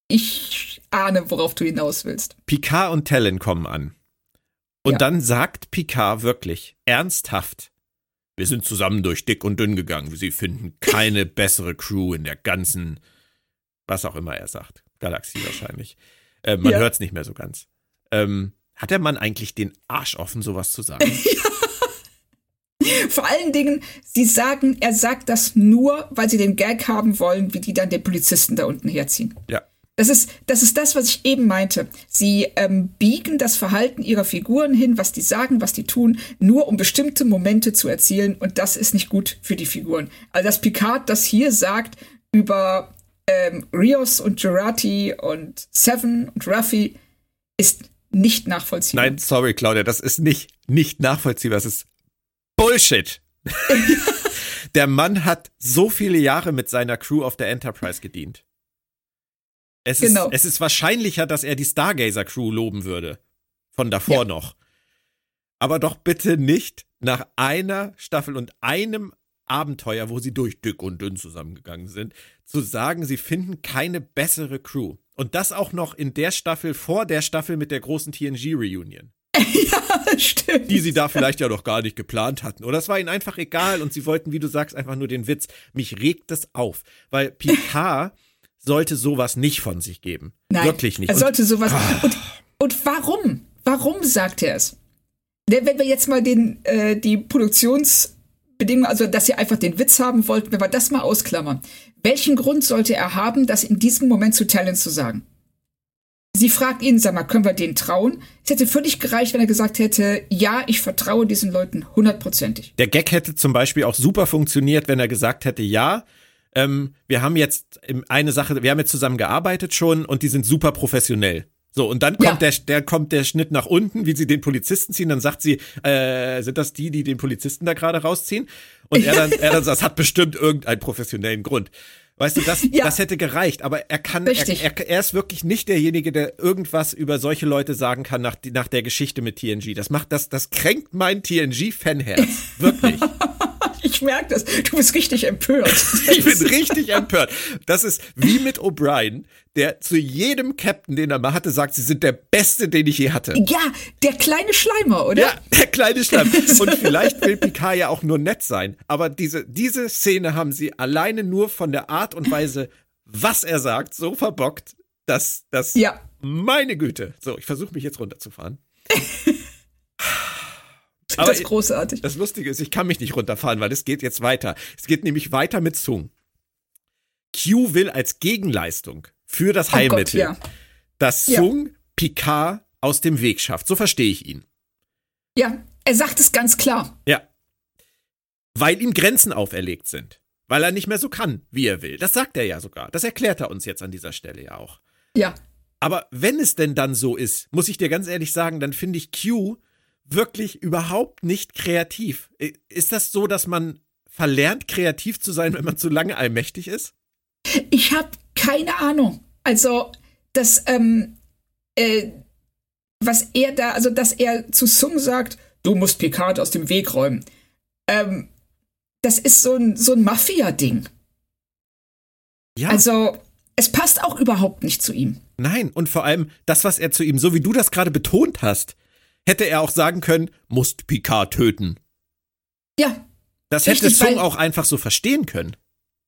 Ich ahne, worauf du hinaus willst. Picard und Tellen kommen an. Und Ja. dann sagt Picard wirklich ernsthaft, wir sind zusammen durch dick und dünn gegangen. Sie finden keine bessere Crew in der ganzen, was auch immer er sagt, Galaxie wahrscheinlich. Äh, man Ja. hört es nicht mehr so ganz. Ähm, hat der Mann eigentlich den Arsch offen, sowas zu sagen? [LAUGHS] Vor allen Dingen, sie sagen, er sagt das nur, weil sie den Gag haben wollen, wie die dann den Polizisten da unten herziehen. ja. Das ist, das ist das, was ich eben meinte. Sie ähm, biegen das Verhalten ihrer Figuren hin, was die sagen, was die tun, nur um bestimmte Momente zu erzielen. Und das ist nicht gut für die Figuren. Also, dass Picard das hier sagt über ähm, Rios und Gerati und Seven und Ruffy, ist nicht nachvollziehbar. Nein, sorry, Claudia, das ist nicht, nicht nachvollziehbar. Das ist Bullshit. [LAUGHS] der Mann hat so viele Jahre mit seiner Crew auf der Enterprise gedient. Es, Genau. ist, es ist wahrscheinlicher, dass er die Stargazer-Crew loben würde. Von davor Ja. noch. Aber doch bitte nicht nach einer Staffel und einem Abenteuer, wo sie durch dick und dünn zusammengegangen sind, zu sagen, sie finden keine bessere Crew. Und das auch noch in der Staffel vor der Staffel mit der großen TNG-Reunion [LAUGHS] Stimmt. die sie da vielleicht ja doch gar nicht geplant hatten. Oder es war ihnen einfach egal und sie wollten, wie du sagst, einfach nur den Witz. Mich regt das auf, weil Picard [LAUGHS] sollte sowas nicht von sich geben. Nein, Wirklich nicht. Er sollte sowas. Und, und warum? Warum sagt er es? Wenn wir jetzt mal den, äh, die Produktionsbedingungen, also dass sie einfach den Witz haben wollten, wenn wir das mal ausklammern. Welchen Grund sollte er haben, das in diesem Moment zu Talent zu sagen? Sie fragt ihn, sag mal, können wir denen trauen? Es hätte völlig gereicht, wenn er gesagt hätte, ja, ich vertraue diesen Leuten hundertprozentig. der Gag hätte zum Beispiel auch super funktioniert, wenn er gesagt hätte, ja, ähm, wir haben jetzt eine Sache, wir haben jetzt zusammen gearbeitet schon und die sind super professionell. So, und dann kommt, Ja. der, der, kommt der Schnitt nach unten, wie sie den Polizisten ziehen. Dann sagt sie, äh, sind das die, die den Polizisten da gerade rausziehen? Und er [LAUGHS] dann, er dann sagt, das hat bestimmt irgendeinen professionellen Grund. Weißt du, das, [LAUGHS] Ja. das hätte gereicht, aber er kann, er, er, er ist wirklich nicht derjenige, der irgendwas über solche Leute sagen kann nach, nach der Geschichte mit TNG. Das macht, das, das kränkt mein TNG-Fanherz. Wirklich. [LAUGHS] Ich merke das. Du bist richtig empört. [LAUGHS] Ich bin richtig empört. Das ist wie mit O'Brien, der zu jedem Captain, den er mal hatte, sagt, sie sind der Beste, den ich je hatte. ja, der kleine Schleimer, oder? Ja, der kleine Schlamm. [LAUGHS] Und vielleicht will Picard ja auch nur nett sein. Aber diese, diese Szene haben sie alleine nur von der Art und Weise, was er sagt, so verbockt, dass das. Ja. Meine Güte. So, ich versuche mich jetzt runterzufahren. [LAUGHS] [LAUGHS] das ist großartig. Das Lustige ist, ich kann mich nicht runterfahren, weil es geht jetzt weiter. Es geht nämlich weiter mit Sung. Q will als Gegenleistung für das Oh Gott, Heilmittel, ja. dass Ja. Sung Picard aus dem Weg schafft. So verstehe ich ihn. Ja, er sagt es ganz klar. Ja. Weil ihm Grenzen auferlegt sind. Weil er nicht mehr so kann, wie er will. Das sagt er ja sogar. Das erklärt er uns jetzt an dieser Stelle ja auch. Ja. Aber wenn es denn dann so ist, muss ich dir ganz ehrlich sagen, dann finde ich Q wirklich überhaupt nicht kreativ. Ist das so, dass man verlernt, kreativ zu sein, wenn man zu lange allmächtig ist? Ich habe keine Ahnung. Also, das, ähm, äh, was er da, also, dass er zu Sung sagt, du musst Picard aus dem Weg räumen. Ähm, das ist so ein, so ein Mafia-Ding. Ja. Also, es passt auch überhaupt nicht zu ihm. Nein, und vor allem das, was er zu ihm, so wie du das gerade betont hast, hätte er auch sagen können, musst Picard töten. Ja. Das hätte Richtig, Sung weil- auch einfach so verstehen können.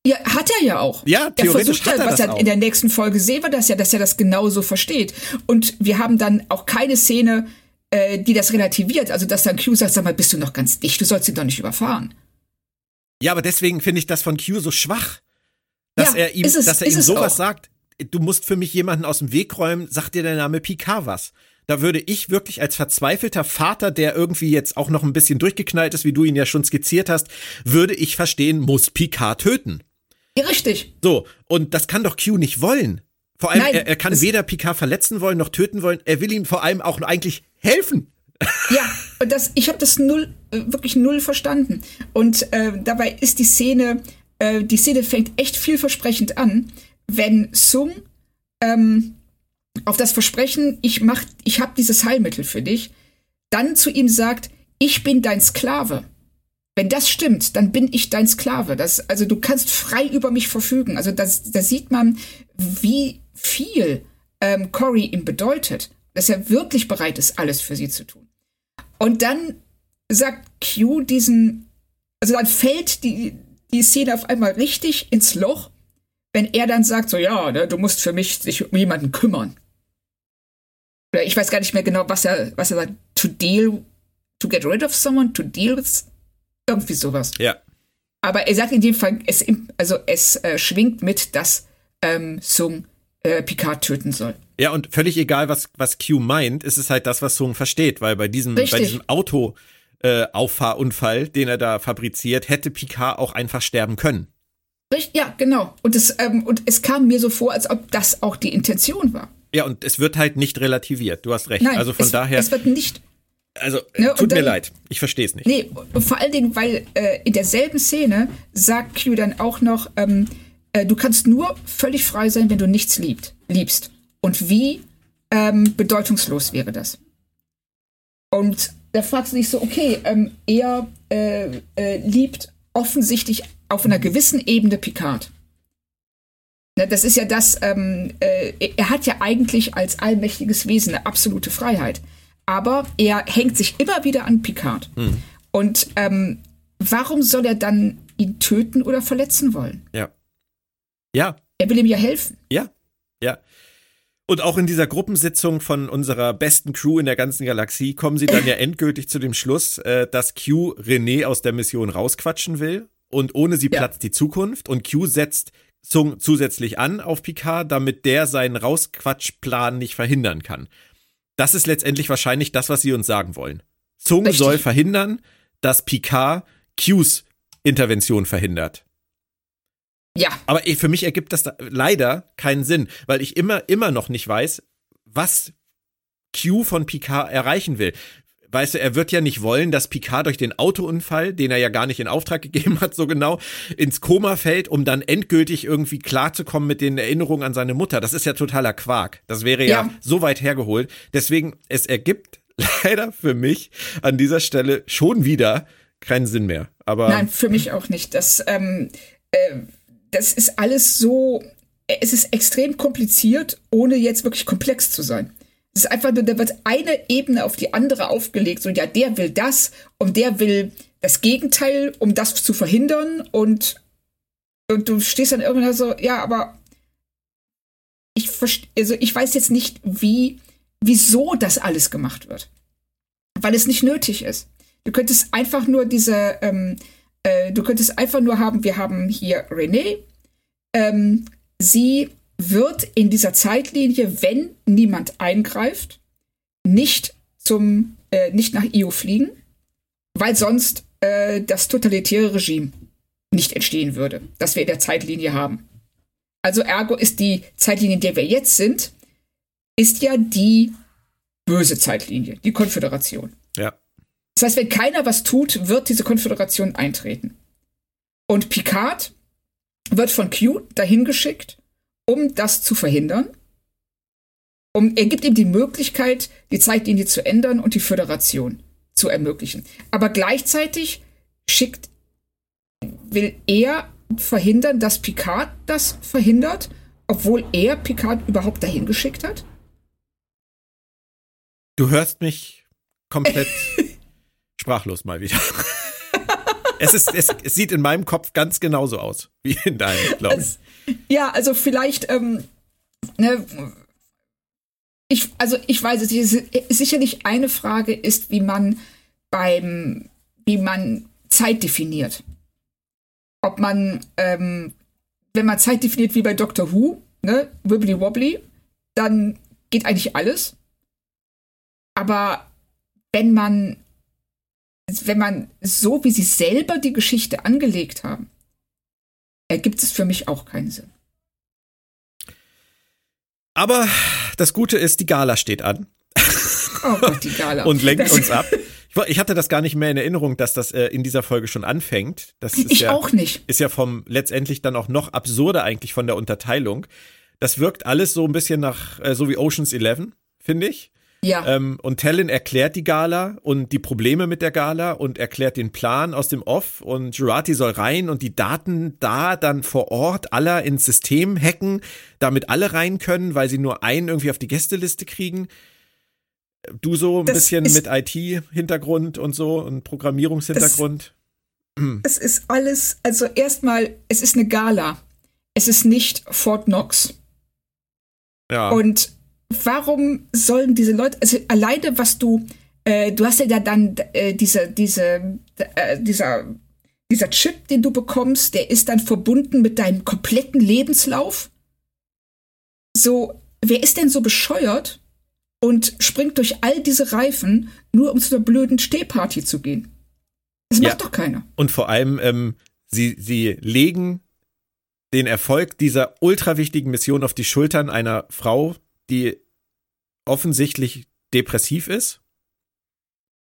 Ja, hat er ja auch. Ja, er theoretisch versucht hat er was das er auch. in der nächsten Folge sehen wir das ja, dass er das genauso versteht. Und wir haben dann auch keine Szene, äh, die das relativiert. Also, dass dann Q sagt, sag mal, bist du noch ganz dicht, du sollst ihn doch nicht überfahren. Ja, aber deswegen finde ich das von Q so schwach, dass Ja, er ihm, es- dass er ihm sowas auch. sagt. Du musst für mich jemanden aus dem Weg räumen, sagt dir der Name Picard was. Da würde ich wirklich als verzweifelter Vater, der irgendwie jetzt auch noch ein bisschen durchgeknallt ist, wie du ihn ja schon skizziert hast, würde ich verstehen, muss Picard töten. Ja, richtig. So, und das kann doch Q nicht wollen. Vor allem, Nein, er, er kann weder Picard verletzen wollen noch töten wollen. Er will ihm vor allem auch eigentlich helfen. Ja, und das, ich habe das null, wirklich null verstanden. Und äh, dabei ist die Szene, äh, die Szene fängt echt vielversprechend an, wenn Sung ähm, auf das Versprechen, ich mach, ich habe dieses Heilmittel für dich, dann zu ihm sagt, ich bin dein Sklave. Wenn das stimmt, dann bin ich dein Sklave. Das, also du kannst frei über mich verfügen. Also das, da sieht man, wie viel ähm, Cory ihm bedeutet, dass er wirklich bereit ist, alles für sie zu tun. Und dann sagt Q diesen, also dann fällt die, die Szene auf einmal richtig ins Loch, wenn er dann sagt, so ja, ne, du musst für mich sich um jemanden kümmern. Oder ich weiß gar nicht mehr genau, was er, was er sagt, to deal, to get rid of someone, to deal with irgendwie sowas. Ja. Aber er sagt in dem Fall, es, also es äh, schwingt mit, dass ähm, Sung äh, Picard töten soll. Ja, und völlig egal, was, was Q meint, ist es halt das, was Sung versteht, weil bei diesem, bei diesem Auto äh, Auffahrunfall, den er da fabriziert, hätte Picard auch einfach sterben können. Ja, genau. Und es, ähm, und es kam mir so vor, als ob das auch die Intention war. Ja, und es wird halt nicht relativiert. Du hast recht. Nein, also von es, daher. Es wird nicht also, ne, tut dann, mir leid. Ich verstehe es nicht. Nee, vor allen Dingen, weil äh, in derselben Szene sagt Q dann auch noch, ähm, äh, du kannst nur völlig frei sein, wenn du nichts liebt, liebst. Und wie ähm, bedeutungslos wäre das? Und da fragst du dich so, okay, ähm, er äh, äh, liebt offensichtlich auf einer gewissen Ebene Picard. Na, das ist ja das, ähm, äh, er hat ja eigentlich als allmächtiges Wesen eine absolute Freiheit aber er hängt sich immer wieder an Picard. Hm. Und ähm, warum soll er dann ihn töten oder verletzen wollen? Ja. Ja. Er will ihm ja helfen. Ja. Ja. Und auch in dieser Gruppensitzung von unserer besten Crew in der ganzen Galaxie kommen sie dann ja [LAUGHS] endgültig zu dem Schluss, äh, dass Q René aus der Mission rausquatschen will und ohne sie ja. platzt die Zukunft und Q setzt Zung zusätzlich an auf Picard, damit der seinen Rausquatschplan nicht verhindern kann das ist letztendlich wahrscheinlich das, was sie uns sagen wollen. Zung Richtig. soll verhindern, dass Picard Qs Intervention verhindert. Ja. Aber für mich ergibt das da leider keinen Sinn, weil ich immer, immer noch nicht weiß, was Q von Picard erreichen will weißt du, er wird ja nicht wollen, dass Picard durch den Autounfall, den er ja gar nicht in Auftrag [LAUGHS] gegeben hat, so genau, ins Koma fällt, um dann endgültig irgendwie klarzukommen mit den Erinnerungen an seine Mutter. Das ist ja totaler Quark. Das wäre ja, ja so weit hergeholt. Deswegen, es ergibt [LAUGHS] leider für mich an dieser Stelle schon wieder keinen Sinn mehr. Aber Nein, für mich auch nicht. Das, ähm, äh, das ist alles so, es ist extrem kompliziert, ohne jetzt wirklich komplex zu sein. Es ist einfach nur, da wird eine Ebene auf die andere aufgelegt. So, ja, der will das und der will das Gegenteil, um das zu verhindern. Und, und du stehst dann irgendwann so, ja, aber ich, also ich weiß jetzt nicht, wie, wieso das alles gemacht wird. Weil es nicht nötig ist. Du könntest einfach nur diese, ähm, äh, du könntest einfach nur haben, wir haben hier Renee, ähm, sie wird in dieser Zeitlinie, wenn niemand eingreift, nicht zum äh, nicht nach Io fliegen, weil sonst äh, das totalitäre Regime nicht entstehen würde, das wir in der Zeitlinie haben. Also ergo ist die Zeitlinie, in der wir jetzt sind, ist ja die böse Zeitlinie, die Konföderation. Ja. Das heißt, wenn keiner was tut, wird diese Konföderation eintreten. Und Picard wird von Q dahin geschickt, um das zu verhindern. Um, er gibt ihm die Möglichkeit, die Zeitlinie zu ändern und die Föderation zu ermöglichen. Aber gleichzeitig schickt, will er verhindern, dass Picard das verhindert, obwohl er Picard überhaupt dahin geschickt hat? Du hörst mich komplett [LAUGHS] sprachlos mal wieder. Es, ist, es, es, sieht in meinem Kopf ganz genauso aus wie in deinem, glaube ich. Ja, also vielleicht, ähm, ne, ich, also ich weiß es nicht, sicherlich eine Frage ist, wie man beim, wie man Zeit definiert. Ob man, ähm, wenn man Zeit definiert wie bei Doctor Who, ne, wibbly wobbly, dann geht eigentlich alles. Aber wenn man wenn man so, wie sie selber die Geschichte angelegt haben, ergibt es für mich auch keinen Sinn. Aber das Gute ist, die Gala steht an. Oh Gott, die Gala. [LAUGHS] Und lenkt uns ab. Ich hatte das gar nicht mehr in Erinnerung, dass das äh, in dieser Folge schon anfängt. Das ist ich ja, auch nicht. Ist ja vom letztendlich dann auch noch absurder eigentlich von der Unterteilung. Das wirkt alles so ein bisschen nach, äh, so wie Oceans 11, finde ich. Ja. Ähm, und Tellin erklärt die Gala und die Probleme mit der Gala und erklärt den Plan aus dem Off und Jurati soll rein und die Daten da dann vor Ort aller ins System hacken, damit alle rein können, weil sie nur einen irgendwie auf die Gästeliste kriegen. Du so ein Das bisschen mit IT-Hintergrund und so und Programmierungshintergrund. Es ist alles, also erstmal, es ist eine Gala. Es ist nicht Fort Knox. ja. Und warum sollen diese Leute, also alleine was du, äh, du hast ja da dann äh, diese, diese, äh, dieser, dieser Chip, den du bekommst, der ist dann verbunden mit deinem kompletten Lebenslauf. So, wer ist denn so bescheuert und springt durch all diese Reifen, nur um zu einer blöden Stehparty zu gehen? Das macht Ja. doch keiner. Und vor allem, ähm, sie, sie legen den Erfolg dieser ultra wichtigen Mission auf die Schultern einer Frau, die offensichtlich depressiv ist.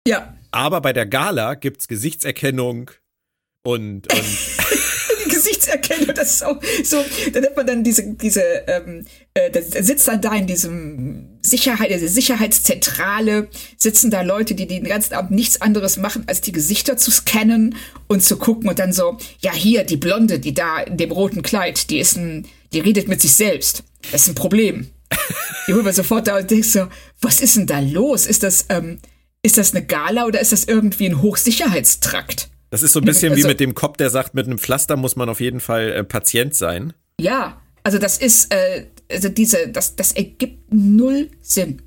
Ja, Aber bei der Gala gibt's Gesichtserkennung und, und [LAUGHS] die Gesichtserkennung, das ist auch so, dann hat man dann diese, diese, ähm, äh, da sitzt dann da in diesem Sicherheit, diese Sicherheitszentrale, sitzen da Leute, die den ganzen Abend nichts anderes machen, als die Gesichter zu scannen und zu gucken und dann so, ja hier, die Blonde, die da in dem roten Kleid, die ist ein, die redet mit sich selbst. Das ist ein Problem. Holen wir sofort da und denkst so, was ist denn da los? Ist das, ähm, ist das eine Gala oder ist das irgendwie ein Hochsicherheitstrakt? das ist so ein bisschen wie Also- mit dem Kopf, der sagt, mit einem Pflaster muss man auf jeden Fall äh, Patient sein. Ja, also das ist, äh, also diese, das, das ergibt null Sinn.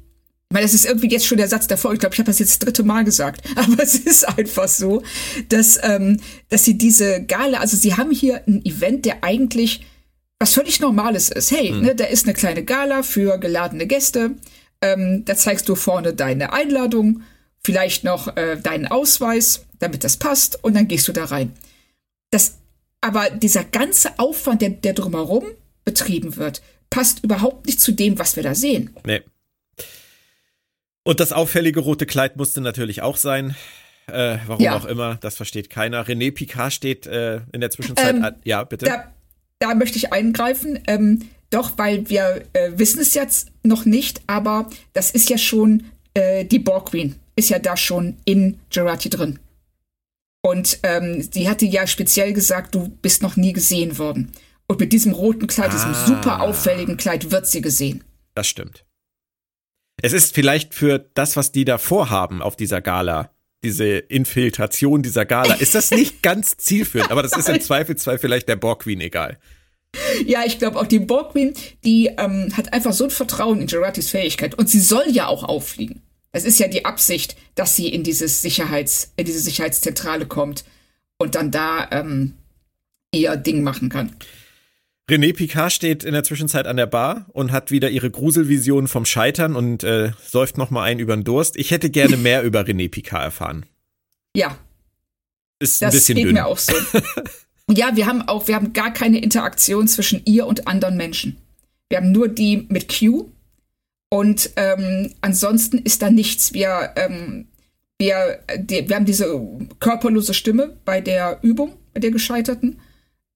Ich meine, das ist irgendwie jetzt schon der Satz davor. Ich glaube, ich habe das jetzt das dritte Mal gesagt. [LAUGHS] Aber es ist einfach so, dass, ähm, dass sie diese Gala, also sie haben hier ein Event, der eigentlich was völlig Normales ist. Hey, ne, da ist eine kleine Gala für geladene Gäste. Ähm, da zeigst du vorne deine Einladung, vielleicht noch äh, deinen Ausweis, damit das passt, und dann gehst du da rein. Das, aber dieser ganze Aufwand, der, der drumherum betrieben wird, passt überhaupt nicht zu dem, was wir da sehen. Nee. Und das auffällige rote Kleid musste natürlich auch sein. Äh, warum Ja. auch immer, das versteht keiner. René Picard steht äh, in der Zwischenzeit. Ähm, an- ja, bitte. Da, da möchte ich eingreifen. Ähm, doch, weil wir äh, wissen es jetzt noch nicht, aber das ist ja schon, äh, die Borg Queen ist ja da schon in Gerati drin. Und ähm, sie hatte ja speziell gesagt, du bist noch nie gesehen worden. Und mit diesem roten Kleid, diesem Ah. super auffälligen Kleid, wird sie gesehen. Das stimmt. Es ist vielleicht für das, was die da vorhaben auf dieser Gala, diese Infiltration dieser Gala, ist das nicht [LAUGHS] ganz zielführend, aber das ist im Zweifelsfall vielleicht der Borg Queen egal. Ja, ich glaube auch die Borg Queen, die ähm, hat einfach so ein Vertrauen in Geratis Fähigkeit und sie soll ja auch auffliegen. Es ist ja die Absicht, dass sie in dieses Sicherheits, in diese Sicherheitszentrale kommt und dann da ähm, ihr Ding machen kann. René Picard steht in der Zwischenzeit an der Bar und hat wieder ihre Gruselvision vom Scheitern und äh, säuft nochmal ein über den Durst. Ich hätte gerne [LAUGHS] mehr über René Picard erfahren. Ja, Ist ein das bisschen geht dünn. mir auch so. ja, wir haben auch, wir haben gar keine Interaktion zwischen ihr und anderen Menschen. Wir haben nur die mit Q und ähm, ansonsten ist da nichts. Wir, ähm, wir, die, wir haben diese körperlose Stimme bei der Übung, bei der Gescheiterten.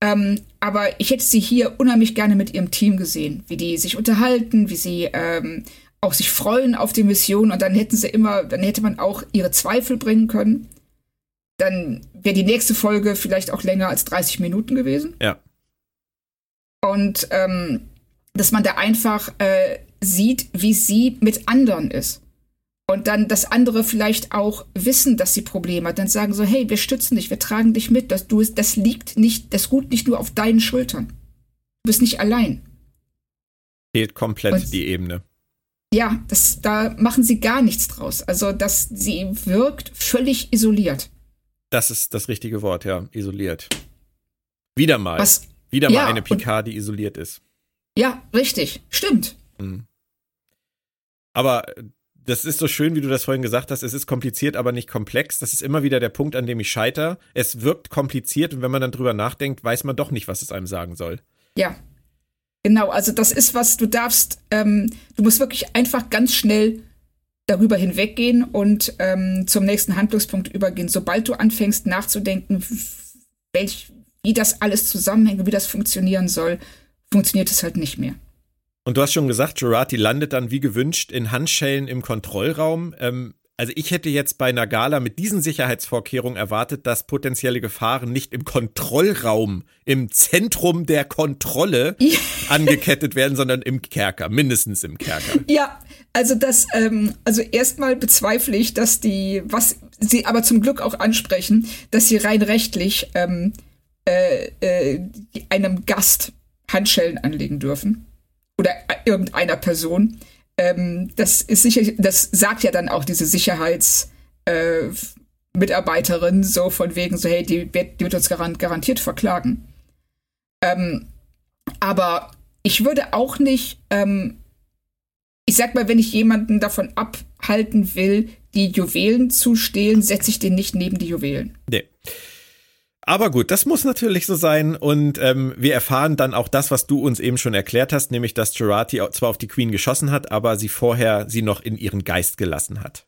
Ähm, aber ich hätte sie hier unheimlich gerne mit ihrem Team gesehen, wie die sich unterhalten, wie sie ähm, auch sich freuen auf die Mission und dann hätten sie immer, dann hätte man auch ihre Zweifel bringen können. Dann wäre die nächste Folge vielleicht auch länger als 30 Minuten gewesen. Ja. Und ähm, dass man da einfach äh, sieht, wie sie mit anderen ist. Und dann, dass andere vielleicht auch wissen, dass sie Probleme hat. Dann sagen so, hey, wir stützen dich, wir tragen dich mit. Das, du, das liegt nicht, das Gut nicht nur auf deinen Schultern. Du bist nicht allein. Fehlt komplett Und- die Ebene. Ja, das, da machen sie gar nichts draus. Also, dass sie wirkt völlig isoliert. Das ist das richtige Wort, ja. Isoliert. Wieder mal. Was, Wieder Ja, mal eine Picard, die isoliert ist. ja, richtig, stimmt. Mhm. Aber das ist so schön, wie du das vorhin gesagt hast. Es ist kompliziert, aber nicht komplex. Das ist immer wieder der Punkt, an dem ich scheiter. Es wirkt kompliziert und wenn man dann drüber nachdenkt, weiß man doch nicht, was es einem sagen soll. Ja. Genau, also das ist was, du darfst, ähm, du musst wirklich einfach ganz schnell darüber hinweggehen und ähm, zum nächsten Handlungspunkt übergehen. Sobald du anfängst nachzudenken, welch, wie das alles zusammenhängt, wie das funktionieren soll, funktioniert es halt nicht mehr. Und du hast schon gesagt, Jurati landet dann wie gewünscht in Handschellen im Kontrollraum. Ähm, also ich hätte jetzt bei einer Gala mit diesen Sicherheitsvorkehrungen erwartet, dass potenzielle Gefahren nicht im Kontrollraum, im Zentrum der Kontrolle ja. [LAUGHS] angekettet werden, sondern im Kerker, mindestens im Kerker. Ja, also das, ähm, also erstmal bezweifle ich, dass die, was sie aber zum Glück auch ansprechen, dass sie rein rechtlich ähm, äh, äh, einem Gast Handschellen anlegen dürfen oder irgendeiner Person. Ähm, das ist sicher, das sagt ja dann auch diese Sicherheitsmitarbeiterin äh, so von wegen so, hey, die wird, die wird uns garant, garantiert verklagen. Ähm, aber ich würde auch nicht, ähm, ich sag mal, wenn ich jemanden davon abhalten will, die Juwelen zu stehlen, setze ich den nicht neben die Juwelen. Nee. Aber gut, das muss natürlich so sein und ähm, wir erfahren dann auch das, was du uns eben schon erklärt hast, nämlich dass Gerati zwar auf die Queen geschossen hat, aber sie vorher sie noch in ihren Geist gelassen hat.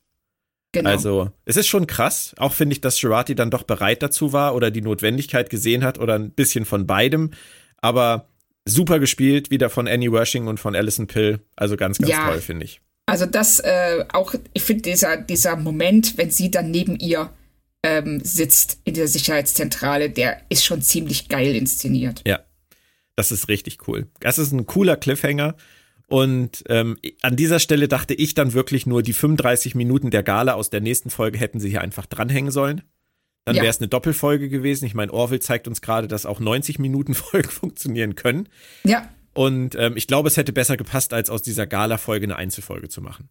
Genau. Also es ist schon krass, auch finde ich, dass Gerati dann doch bereit dazu war oder die Notwendigkeit gesehen hat oder ein bisschen von beidem, aber super gespielt, wieder von Annie Wershing und von Alison Pill, also ganz, ganz ja. toll, finde ich. Also das äh, auch, ich finde dieser, dieser Moment, wenn sie dann neben ihr ähm, sitzt in der Sicherheitszentrale, der ist schon ziemlich geil inszeniert. Ja, das ist richtig cool. Das ist ein cooler Cliffhanger. Und ähm, an dieser Stelle dachte ich dann wirklich nur, die 35 Minuten der Gala aus der nächsten Folge hätten sie hier einfach dranhängen sollen. Dann ja. wäre es eine Doppelfolge gewesen. Ich meine, Orville zeigt uns gerade, dass auch 90 Minuten [LAUGHS] Folgen funktionieren können. Ja. Und ähm, ich glaube, es hätte besser gepasst, als aus dieser Gala-Folge eine Einzelfolge zu machen.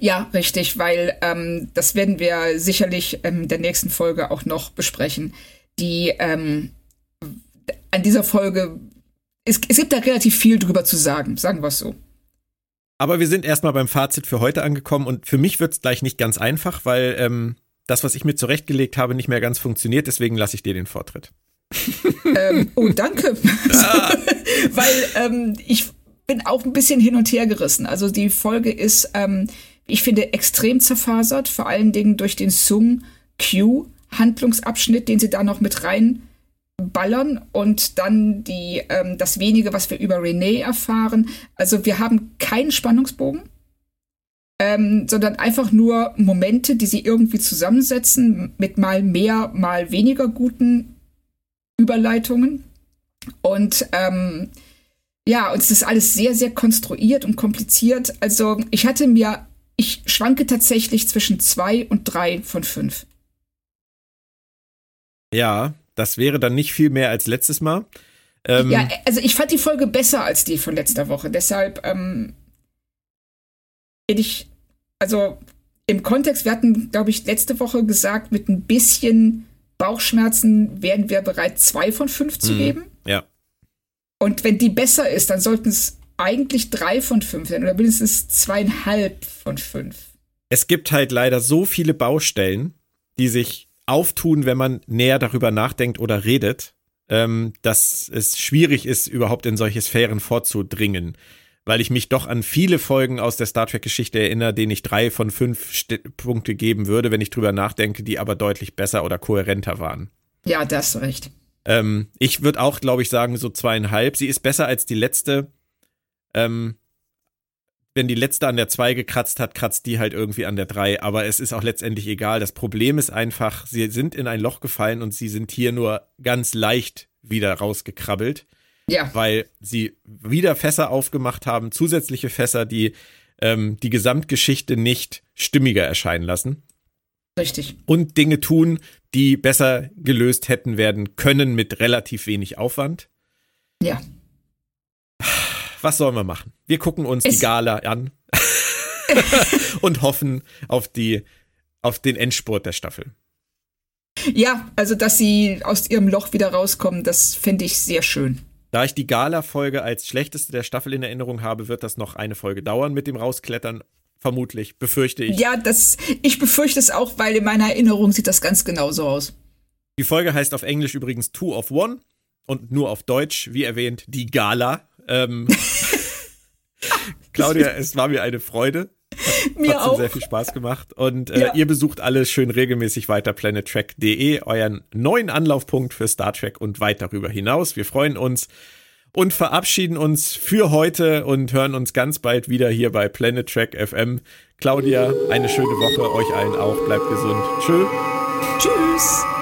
Ja, richtig, weil ähm, das werden wir sicherlich ähm, in der nächsten Folge auch noch besprechen. Die ähm, an dieser Folge, es, es gibt da relativ viel drüber zu sagen, sagen wir es so. Aber wir sind erstmal beim Fazit für heute angekommen und für mich wird es gleich nicht ganz einfach, weil ähm, das, was ich mir zurechtgelegt habe, nicht mehr ganz funktioniert. Deswegen lasse ich dir den Vortritt. [LAUGHS] [LAUGHS] ähm, oh, danke. Ah. [LAUGHS] weil ähm, ich bin auch ein bisschen hin und her gerissen. Also die Folge ist ähm, ich finde, extrem zerfasert, vor allen Dingen durch den Sung Q Handlungsabschnitt, den sie da noch mit reinballern und dann die, ähm, das wenige, was wir über Renee erfahren. Also wir haben keinen Spannungsbogen, ähm, sondern einfach nur Momente, die sie irgendwie zusammensetzen mit mal mehr, mal weniger guten Überleitungen. Und ähm, ja, und es ist alles sehr, sehr konstruiert und kompliziert. Also ich hatte mir ich schwanke tatsächlich zwischen zwei und drei von fünf. Ja, das wäre dann nicht viel mehr als letztes Mal. Ähm, ja, also ich fand die Folge besser als die von letzter Woche. Deshalb ähm, ich, also im Kontext, wir hatten, glaube ich, letzte Woche gesagt, mit ein bisschen Bauchschmerzen wären wir bereit, zwei von fünf zu mhm, geben. Ja. Und wenn die besser ist, dann sollten es eigentlich drei von fünf sein oder mindestens zweieinhalb von fünf. Es gibt halt leider so viele Baustellen, die sich auftun, wenn man näher darüber nachdenkt oder redet, ähm, dass es schwierig ist, überhaupt in solche Sphären vorzudringen. Weil ich mich doch an viele Folgen aus der Star Trek-Geschichte erinnere, denen ich drei von fünf St Punkte geben würde, wenn ich drüber nachdenke, die aber deutlich besser oder kohärenter waren. Ja, das recht. Ähm, ich würde auch, glaube ich, sagen, so zweieinhalb. Sie ist besser als die letzte, ähm, wenn die letzte an der 2 gekratzt hat, kratzt die halt irgendwie an der 3. Aber es ist auch letztendlich egal. Das Problem ist einfach, sie sind in ein Loch gefallen und sie sind hier nur ganz leicht wieder rausgekrabbelt. Ja. Weil sie wieder Fässer aufgemacht haben, zusätzliche Fässer, die ähm, die Gesamtgeschichte nicht stimmiger erscheinen lassen. Richtig. Und Dinge tun, die besser gelöst hätten werden können mit relativ wenig Aufwand. Ja was sollen wir machen? Wir gucken uns es die Gala an [LAUGHS] und hoffen auf die, auf den Endspurt der Staffel. Ja, also dass sie aus ihrem Loch wieder rauskommen, das finde ich sehr schön. Da ich die Gala-Folge als schlechteste der Staffel in Erinnerung habe, wird das noch eine Folge dauern mit dem Rausklettern. Vermutlich, befürchte ich. Ja, das, ich befürchte es auch, weil in meiner Erinnerung sieht das ganz genauso aus. Die Folge heißt auf Englisch übrigens Two of One und nur auf Deutsch, wie erwähnt, die Gala. Ähm, [LAUGHS] Claudia, es war mir eine Freude. Hat, mir hat auch. sehr viel Spaß gemacht. Und äh, ja. ihr besucht alle schön regelmäßig weiter planettrack.de, euren neuen Anlaufpunkt für Star Trek und weit darüber hinaus. Wir freuen uns. und verabschieden uns für heute und hören uns ganz bald wieder hier bei Planet Track FM. Claudia, eine schöne Woche, euch allen auch. Bleibt gesund. Tschö. Tschüss.